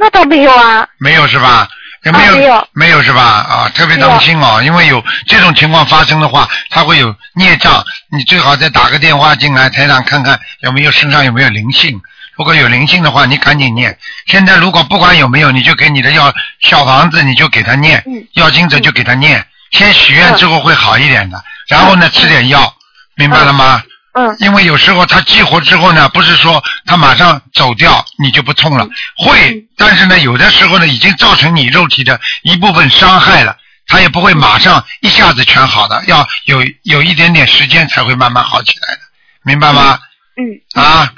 Speaker 11: 那倒没有啊。
Speaker 2: 没有是吧？有没有？
Speaker 11: 啊没有
Speaker 2: 是吧？啊，特别当心哦，因为有这种情况发生的话，他会有孽障。你最好再打个电话进来，台长看看有没有身上有没有灵性。如果有灵性的话，你赶紧念。现在如果不管有没有，你就给你的要小房子，你就给他念，要经者就给他念。先许愿之后会好一点的，然后呢吃点药，明白了吗？
Speaker 11: 嗯。
Speaker 2: 因为有时候他激活之后呢，不是说他马上走掉你就不痛了，会，但是呢，有的时候呢，已经造成你肉体的一部分伤害了，他也不会马上一下子全好的，要有有一点点时间才会慢慢好起来的，明白吗？
Speaker 11: 嗯。
Speaker 2: 啊。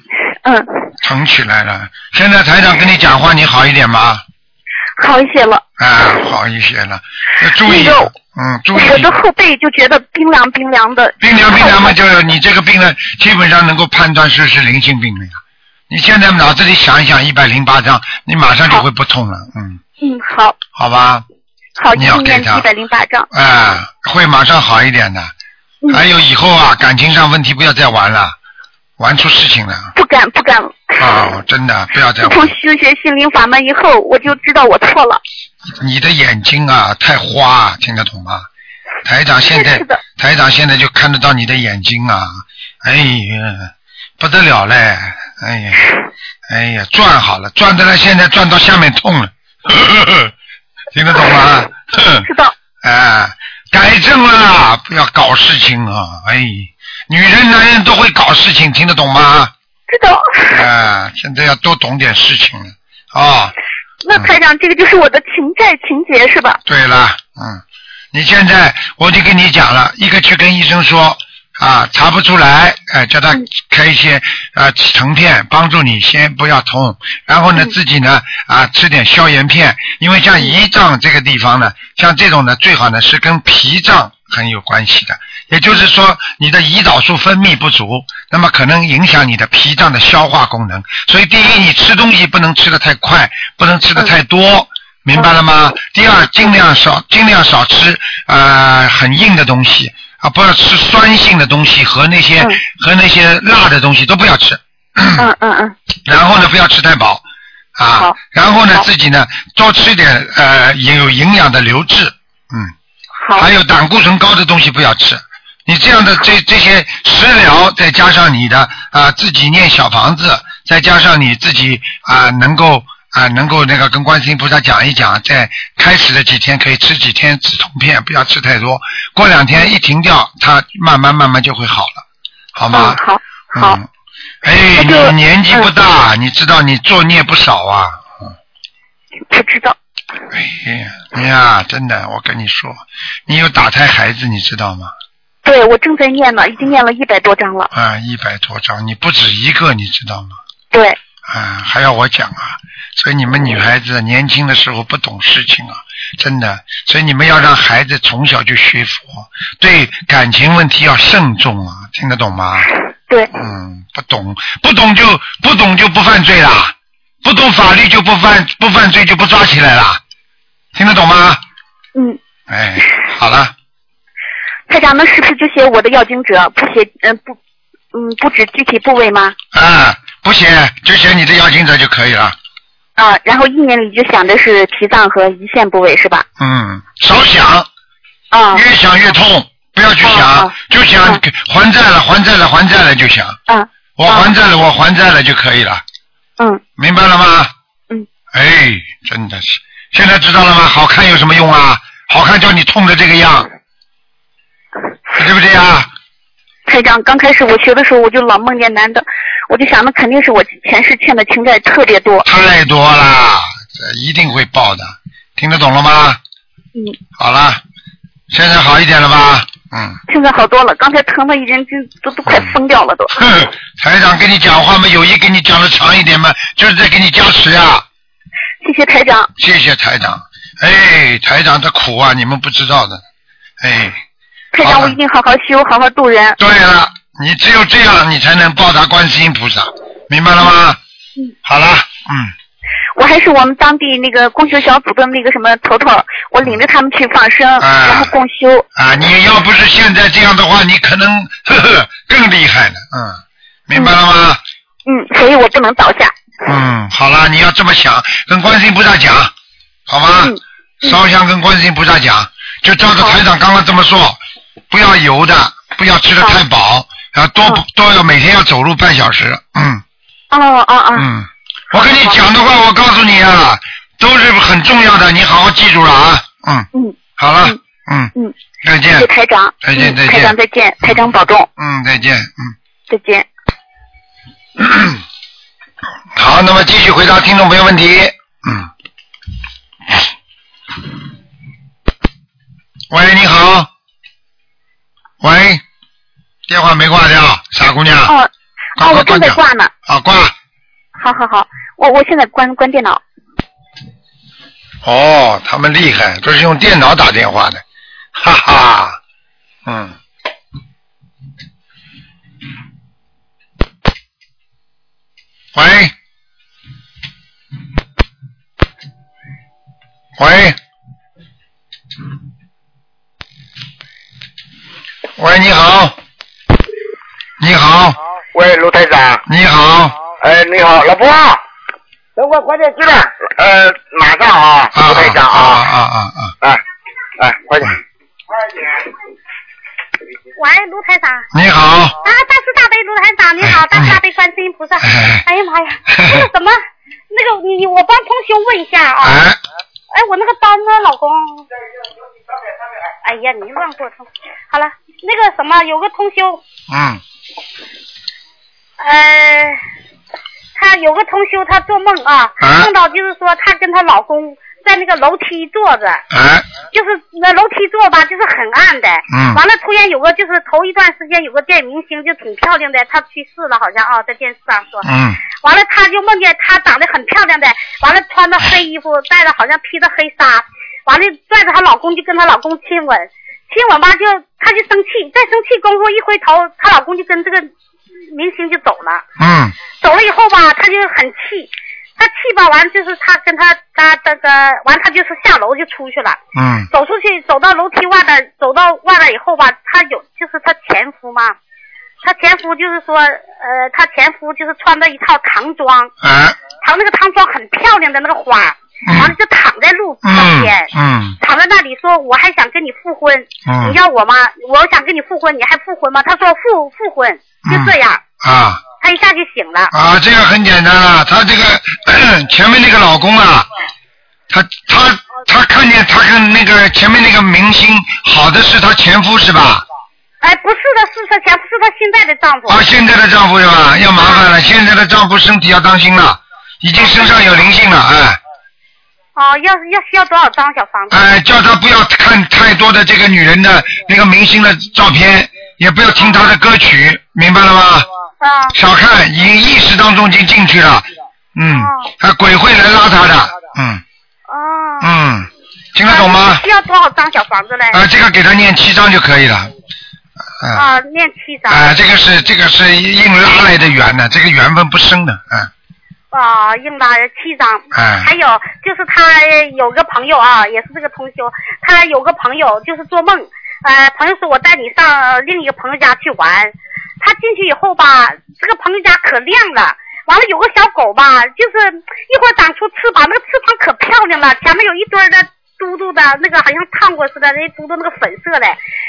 Speaker 11: 嗯。
Speaker 2: 疼起来了，现在台长跟你讲话，你好一点吗？
Speaker 11: 好一些了。
Speaker 2: 啊，好一些了，要注意，
Speaker 11: 那个
Speaker 2: 嗯，注意。
Speaker 11: 我的后背就觉得冰凉冰凉的。
Speaker 2: 冰凉冰凉嘛，就是你这个病呢，基本上能够判断是是灵性病了呀。你现在脑子里想一想，一百零八张，你马上就会不痛了，嗯，
Speaker 11: 嗯，好，
Speaker 2: 好吧？
Speaker 11: 好，
Speaker 2: 你要给他
Speaker 11: 一百零八张。
Speaker 2: 哎，会马上好一点的。
Speaker 11: 嗯
Speaker 2: 还有以后啊，感情上问题不要再玩了，玩出事情了。
Speaker 11: 不敢不敢，
Speaker 2: 哦，真的不要再
Speaker 11: 自从。修学心灵法门以后，我就知道我错了。
Speaker 2: 你的眼睛啊太花，听得懂吗？台长现在台长现在就看得到你的眼睛啊，哎呀，不得了嘞，哎呀，哎呀，转好了，转的了，现在转到下面痛了，听得懂吗？
Speaker 11: 知道。
Speaker 2: 哎，改正了，不要搞事情啊！哎，女人男人都会搞事情，听得懂吗？
Speaker 11: 知道。
Speaker 2: 哎，现在要多懂点事情了啊！
Speaker 11: 那台长，这个就是我的情债情节是吧？
Speaker 2: 对了，嗯，你现在我就跟你讲了，一个去跟医生说啊，查不出来，哎、叫他开一些啊成片，帮助你先不要痛，然后呢、自己呢啊吃点消炎片，因为像胰脏这个地方呢，像这种呢最好呢是跟脾脏很有关系的，也就是说你的胰岛素分泌不足，那么可能影响你的脾脏的消化功能，所以第一你吃东西不能吃的太快，不能吃的太多。明白了吗？第二，尽量少尽量少吃呃很硬的东西啊，不要吃酸性的东西和那些、和那些辣的东西都不要吃。
Speaker 11: 嗯嗯嗯。
Speaker 2: 然后呢，不要吃太饱啊。然后呢，自己呢多吃点呃有营养的流质，嗯。还有胆固醇高的东西不要吃。你这样的这这些食疗，再加上你的啊、自己念小房子，再加上你自己啊、能够啊、能够那个跟观世音菩萨讲一讲，在开始的几天可以吃几天止痛片，不要吃太多。过两天一停掉，它慢慢慢慢就会好了，好吗？
Speaker 11: 好，好。
Speaker 2: 嗯。哎，你年纪不大，你知道你作孽不少啊。
Speaker 11: 不知道。
Speaker 2: 哎呀，真的，我跟你说，你有打胎孩子，你知道吗？
Speaker 11: 对，我正在念呢，已经念了一百多章了。
Speaker 2: 啊，一百多章，你不止一个，你知道吗？
Speaker 11: 对。
Speaker 2: 啊，还要我讲啊？所以你们女孩子年轻的时候不懂事情啊，真的。所以你们要让孩子从小就学佛，对感情问题要慎重啊，听得懂吗？
Speaker 11: 对。
Speaker 2: 嗯，不懂，不懂就不懂就不犯罪啦，不懂法律就不犯不犯罪就不抓起来啦，听得懂吗？
Speaker 11: 嗯。
Speaker 2: 哎，好了。
Speaker 11: 台长，那是不是就写我的要经者，不写嗯、不嗯不指具体部位吗？
Speaker 2: 啊，不写就写你的要经者就可以了。
Speaker 11: 啊，然后意念里就想的是脾脏和胰腺部位是吧？
Speaker 2: 嗯，少想，
Speaker 11: 啊，
Speaker 2: 越想越痛，不要去想，就想还债了，还债了，还债了就想。
Speaker 11: 啊。
Speaker 2: 我还债了，我还债了就可以了。
Speaker 11: 嗯。
Speaker 2: 明白了吗？
Speaker 11: 嗯。
Speaker 2: 哎，真的是，现在知道了吗？好看有什么用啊？好看叫你痛的这个样，对不对呀？
Speaker 11: 台长，刚开始我学的时候，我就老梦见男的，我就想那肯定是我前世欠的情债特别多。
Speaker 2: 太多啦，这一定会报的，听得懂了吗？
Speaker 11: 嗯。
Speaker 2: 好了，现在好一点了吧？嗯。
Speaker 11: 现在好多了，刚才疼的已经就都都快疯掉了都。
Speaker 2: 哼，台长跟你讲话嘛，有意跟你讲的长一点嘛，就是在给你加持呀。
Speaker 11: 谢谢台长。
Speaker 2: 谢谢台长。哎，台长的苦啊，你们不知道的。哎，
Speaker 11: 台长，我一定好好修，好好度人。
Speaker 2: 对了，你只有这样，你才能报答观世音菩萨，明白了吗？
Speaker 11: 嗯。
Speaker 2: 好了，嗯，
Speaker 11: 我还是我们当地那个共修小组的那个什么头头，我领着他们去放生，
Speaker 2: 啊
Speaker 11: 然后共修。
Speaker 2: 啊，你要不是现在这样的话，你可能呵呵更厉害了，嗯，明白了吗？
Speaker 11: 嗯，所以我不能倒下。
Speaker 2: 嗯，好了，你要这么想，跟观世音菩萨讲，好吗？
Speaker 11: 嗯
Speaker 2: 烧香跟观世音菩萨讲，就照着台长刚刚这么说，不要油的，不要吃的太饱，啊，多多要每天要走路半小时，嗯。
Speaker 11: 哦哦哦。
Speaker 2: 嗯，我跟你讲的话，我告诉你啊，都是很重要的，你好好记住了啊，嗯。
Speaker 11: 嗯，
Speaker 2: 好了，嗯。
Speaker 11: 嗯，
Speaker 2: 再见。
Speaker 11: 谢谢，台长。
Speaker 2: 再见再见。
Speaker 11: 嗯台长再见，台长保重，
Speaker 2: 嗯，再见，嗯。
Speaker 11: 再见。
Speaker 2: 好，那么继续回答听众朋友问题。嗯。喂，你好。喂，电话没挂掉，傻姑娘。
Speaker 11: 哦哦，我正在挂呢。
Speaker 2: 啊，挂。
Speaker 11: 好好好，我我现在关关电脑。
Speaker 2: 哦，他们厉害，都是用电脑打电话的，哈哈。嗯。喂。喂。喂，你好。你好。
Speaker 4: 喂，卢台长。
Speaker 2: 你好。
Speaker 4: 哎，你好，老婆。等我快点进来。呃，马上啊，卢台长
Speaker 2: 啊
Speaker 4: 啊。
Speaker 2: 啊啊啊！
Speaker 4: 哎哎，快点。快点。
Speaker 12: 喂，卢台长。
Speaker 2: 你好，
Speaker 12: 啊，大慈大悲卢台长，你好，大慈大悲观世音菩萨。哎呀妈呀，那个什么，那个你你我帮同学问一下啊。哎。我那个单呢，老公。哎呀，你乱给我通。好了，那个什么，有个同修。
Speaker 2: 嗯。
Speaker 12: 呃，她有个同修，他做梦啊，梦到就是说她跟她老公。在那个楼梯坐着，就是那楼梯坐吧，就是很暗的。
Speaker 2: 嗯。
Speaker 12: 完了，突然有个就是头一段时间有个电影明星就挺漂亮的，她去世了好像啊，在电视上说。
Speaker 2: 嗯。
Speaker 12: 完了，他就梦见她长得很漂亮的，完了穿着黑衣服，戴着好像披着黑纱，完了拽着她老公就跟她老公亲吻，亲我妈就她就生气，再生气功夫一回头，她老公就跟这个明星就走了。
Speaker 2: 嗯。
Speaker 12: 走了以后吧，她就很气。她气吧完就是她跟她她这个完她就是下楼就出去了，
Speaker 2: 嗯，
Speaker 12: 走出去走到楼梯外边，走到外边以后吧，她有就是她前夫嘛，她前夫就是说呃她前夫就是穿着一套唐装，
Speaker 2: 啊，
Speaker 12: 唐那个唐装很漂亮的那个花，完了就躺在路旁边，
Speaker 2: 嗯，
Speaker 12: 躺在那里说我还想跟你复婚，
Speaker 2: 嗯，
Speaker 12: 你要我吗？我想跟你复婚，你还复婚吗？他说复复婚，就这样，
Speaker 2: 啊。
Speaker 12: 他一下就醒了。
Speaker 2: 啊，这个很简单了，他这个 前面那个老公啊，他他他看见他跟那个前面那个明星好的是他前夫是吧？
Speaker 12: 哎，不是的，是他前夫，是她现在的丈夫。
Speaker 2: 啊，现在的丈夫是吧？要麻烦了，现在的丈夫身体要当心了，已经身上有灵性了，哎。
Speaker 12: 哦，要要需要多少张小房子？
Speaker 2: 哎，叫他不要看太多的这个女人的那个明星的照片，也不要听她的歌曲，明白了吗？
Speaker 12: 啊，
Speaker 2: 少看，已经意识当中已经进去了，嗯，他鬼会来拉他的，嗯，
Speaker 12: 哦，
Speaker 2: 嗯，听得懂吗？
Speaker 12: 需要多少张小房子嘞？
Speaker 2: 啊，这个给他念七张就可以了，
Speaker 12: 啊，念七张。
Speaker 2: 啊，这个是这个是硬拉来的缘呢，这个缘分不深的，嗯。
Speaker 12: 啊，硬拉七张。
Speaker 2: 哎。
Speaker 12: 还有就是他有个朋友啊，也是这个同修，他有个朋友就是做梦，呃，朋友说我带你上另一个朋友家去玩。他进去以后吧，这个朋友家可亮了，完了有个小狗吧，就是一会儿长出翅膀，那个翅膀可漂亮了，前面有一堆的嘟嘟的，那个好像烫过似的，那嘟嘟那个粉色的，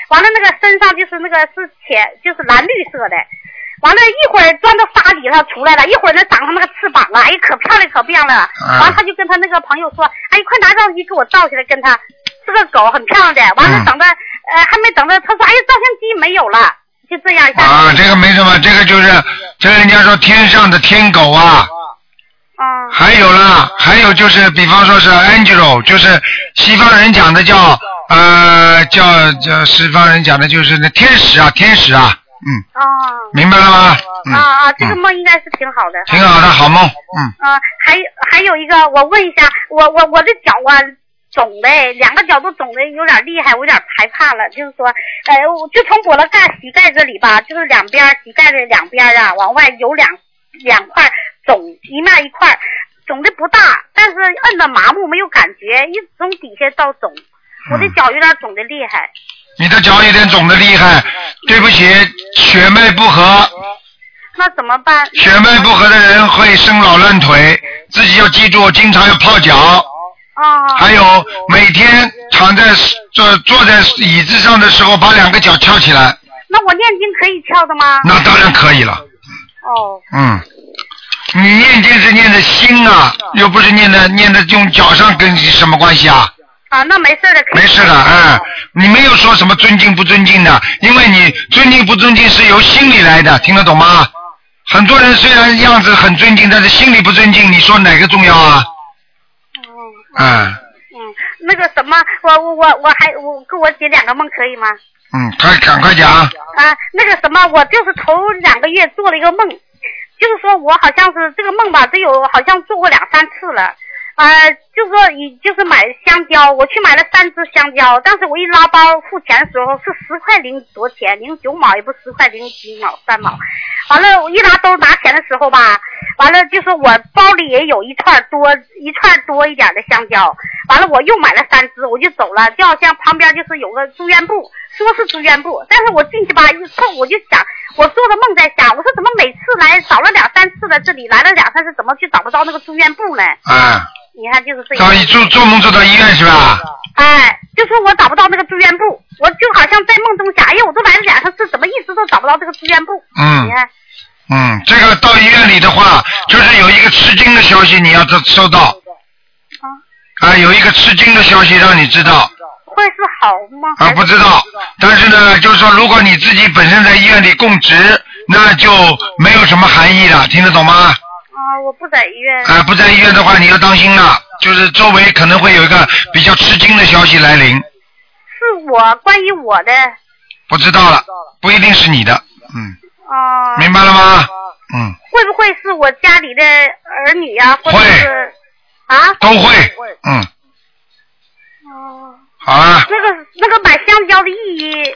Speaker 12: 完了那个身上就是那个是浅，就是蓝绿色的，完了一会儿钻到沙里头出来了，一会儿呢长上那个翅膀了，哎，可漂亮可漂亮了，完了他就跟他那个朋友说，哎，快拿照相机给我照起来，跟他这个狗，很漂亮的，完了等着，呃，还没等着，他说，哎呀，照相机没有了。就这样
Speaker 2: 啊，这个没什么，这个就是，这人家说天上的天狗啊。
Speaker 12: 啊。
Speaker 2: 还有啦，还有就是，比方说是 angel，就是西方人讲的叫呃叫叫西方人讲的就是那天使啊，天使啊，嗯。
Speaker 12: 啊。
Speaker 2: 明白了吗？
Speaker 12: 啊啊，这个梦应该是挺好的。
Speaker 2: 挺好的，好梦，嗯。
Speaker 12: 啊，还还有一个，我问一下，我我我的脚啊。肿的，两个脚都肿的有点厉害，我有点害怕了。就是说，呃，就从我的盖膝盖这里吧，就是两边膝盖的两边啊，往外有两两块肿，一面一块，肿的不大，但是摁的麻木，没有感觉，一直从底下到肿，我的脚有点肿的厉害。
Speaker 2: 你的脚有点肿的厉害，对不起，血脉不和。
Speaker 12: 那怎么办？
Speaker 2: 血脉不和的人会生老烂腿，自己要记住，经常要泡脚。
Speaker 12: 啊，
Speaker 2: 还有每天躺在坐坐在椅子上的时候，把两个脚翘起来。
Speaker 12: 那我念经可以翘的吗？
Speaker 2: 那当然可以了。
Speaker 12: 哦。
Speaker 2: 嗯，你念经是念的心啊，又不是念的念的用脚上跟你什么关系啊？
Speaker 12: 啊，那没事的。
Speaker 2: 没事的，哎，你没有说什么尊敬不尊敬的，因为你尊敬不尊敬是由心里来的，听得懂吗？很多人虽然样子很尊敬，但是心里不尊敬，你说哪个重要啊？嗯
Speaker 12: 嗯，那个什么，我我我我还我给我解两个梦可以吗？
Speaker 2: 嗯，快赶快讲。啊，
Speaker 12: 那个什么，我就是头两个月做了一个梦，就是说我好像是这个梦吧，都有好像做过两三次了。呃，就是说，你就是买香蕉，我去买了三只香蕉，但是我一拉包付钱的时候是十块零多钱，零九毛也不十块零几毛三毛。完了，我一拿兜拿钱的时候吧，完了就说我包里也有一串多一串多一点的香蕉。完了，我又买了三只，我就走了，就好像旁边就是有个住院部，说是住院部，但是我进去吧一碰，我就想，我做的梦在想，我说怎么每次来找了两三次了，这里来了两三次，怎么就找不到那个住院部呢？
Speaker 2: 啊。
Speaker 12: 你看就是这样。
Speaker 2: 你做做梦做到医院是吧？
Speaker 12: 哎，就说我找不到那个住院部，我就好像在梦中想，哎呀，我都来了两三次，怎么一直都找不到这个住院部？
Speaker 2: 嗯
Speaker 12: 你看，
Speaker 2: 嗯，这个到医院里的话，就是有一个吃惊的消息，你要收收到。啊，有一个吃惊的消息让你知道
Speaker 12: 会是好吗？
Speaker 2: 啊，不知道。但是呢，就是说，如果你自己本身在医院里供职，那就没有什么含义了，听得懂吗？
Speaker 12: 啊，我不在医院。
Speaker 2: 啊，不在医院的话，你要当心了，就是周围可能会有一个比较吃惊的消息来临，
Speaker 12: 是我关于我的
Speaker 2: 不知道了，不一定是你的，嗯，
Speaker 12: 啊。
Speaker 2: 明白了吗？嗯，
Speaker 12: 会不会是我家里的儿女呀、或者是啊？
Speaker 2: 都会，嗯，
Speaker 12: 哦。
Speaker 2: 好了，
Speaker 12: 那个那个买香蕉的意义，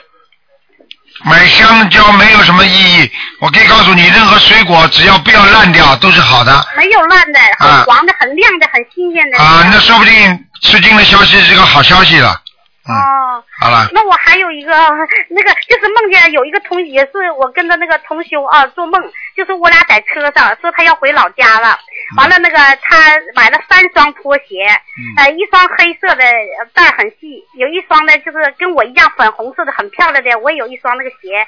Speaker 2: 买香蕉没有什么意义，我可以告诉你，任何水果只要不要烂掉都是好的。
Speaker 12: 没有烂的，
Speaker 2: 啊
Speaker 12: 很黄的，很亮的，很新鲜的。
Speaker 2: 啊，那说不定吃惊的消息是个好消息了。
Speaker 12: 哦。
Speaker 2: 好了，
Speaker 12: 那我还有一个 那个，就是梦见有一个同学，是我跟着那个同修啊做梦，就是我俩在车上，说他要回老家了，完了那个他买了三双拖鞋，呃，一双黑色的呃带很细，有一双呢就是跟我一样粉红色的很漂亮的，我也有一双那个鞋，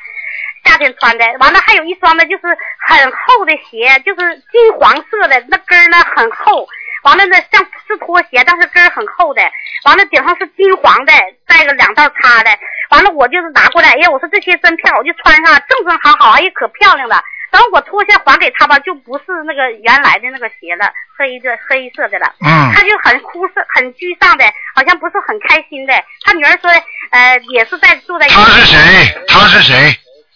Speaker 12: 夏天穿的，完了还有一双呢就是很厚的鞋，就是金黄色的，那跟儿呢很厚。完了呢，像是拖鞋，但是跟儿很厚的。完了顶上是金黄的，带个两道叉的。完了我就是拿过来，哎呀，我说这些真漂亮，我就穿上，正正好好，哎呀，可漂亮了。等我脱下还给他吧，就不是那个原来的那个鞋了，黑的黑色的了。
Speaker 2: 嗯
Speaker 12: 他就很哭丧，很沮丧的，好像不是很开心的。他女儿说，呃，也是在住在。
Speaker 2: 他是谁？他是谁？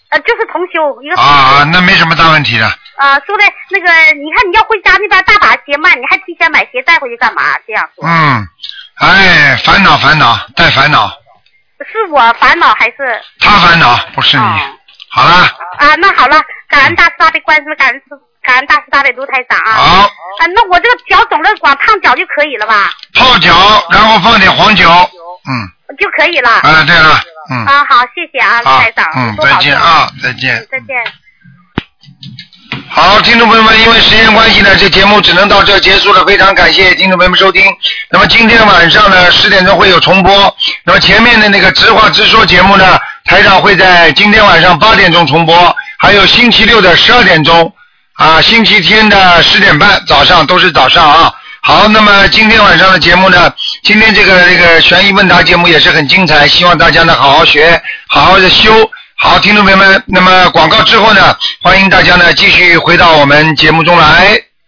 Speaker 12: 呃，就是同修，一个同
Speaker 2: 啊
Speaker 12: 修。
Speaker 2: 啊，那没什么大问题的。
Speaker 12: 啊，说的那个，你看你要回家那边大把鞋卖，你还提前买鞋带回去干嘛？这样说，
Speaker 2: 嗯，哎，烦恼烦恼带烦恼，
Speaker 12: 是我烦恼还是
Speaker 2: 他烦恼不是你。好了，
Speaker 12: 啊？那好了，感恩大师大悲观世音，感恩师感恩大师大悲卢台长啊。
Speaker 2: 好。
Speaker 12: 啊，那我这个脚肿了，光烫脚就可以了吧？
Speaker 2: 泡脚，然后放点黄酒，嗯，
Speaker 12: 就可以了。
Speaker 2: 啊，对了，嗯，
Speaker 12: 啊，好，谢谢啊，台长，
Speaker 2: 嗯，再见啊，再见。
Speaker 12: 再见。
Speaker 2: 好，听众朋友们，因为时间关系呢，这节目只能到这结束了。非常感谢听众朋友们收听。那么今天晚上呢，十点钟会有重播。那么前面的那个直话直说节目呢，台长会在今天晚上八点钟重播，还有星期六的十二点钟，啊，星期天的十点半早上都是早上啊。好，那么今天晚上的节目呢，今天这个这个悬疑问答节目也是很精彩，希望大家呢好好学，好好的修。好，听众朋友们，那么广告之后呢，欢迎大家呢继续回到我们节目中来。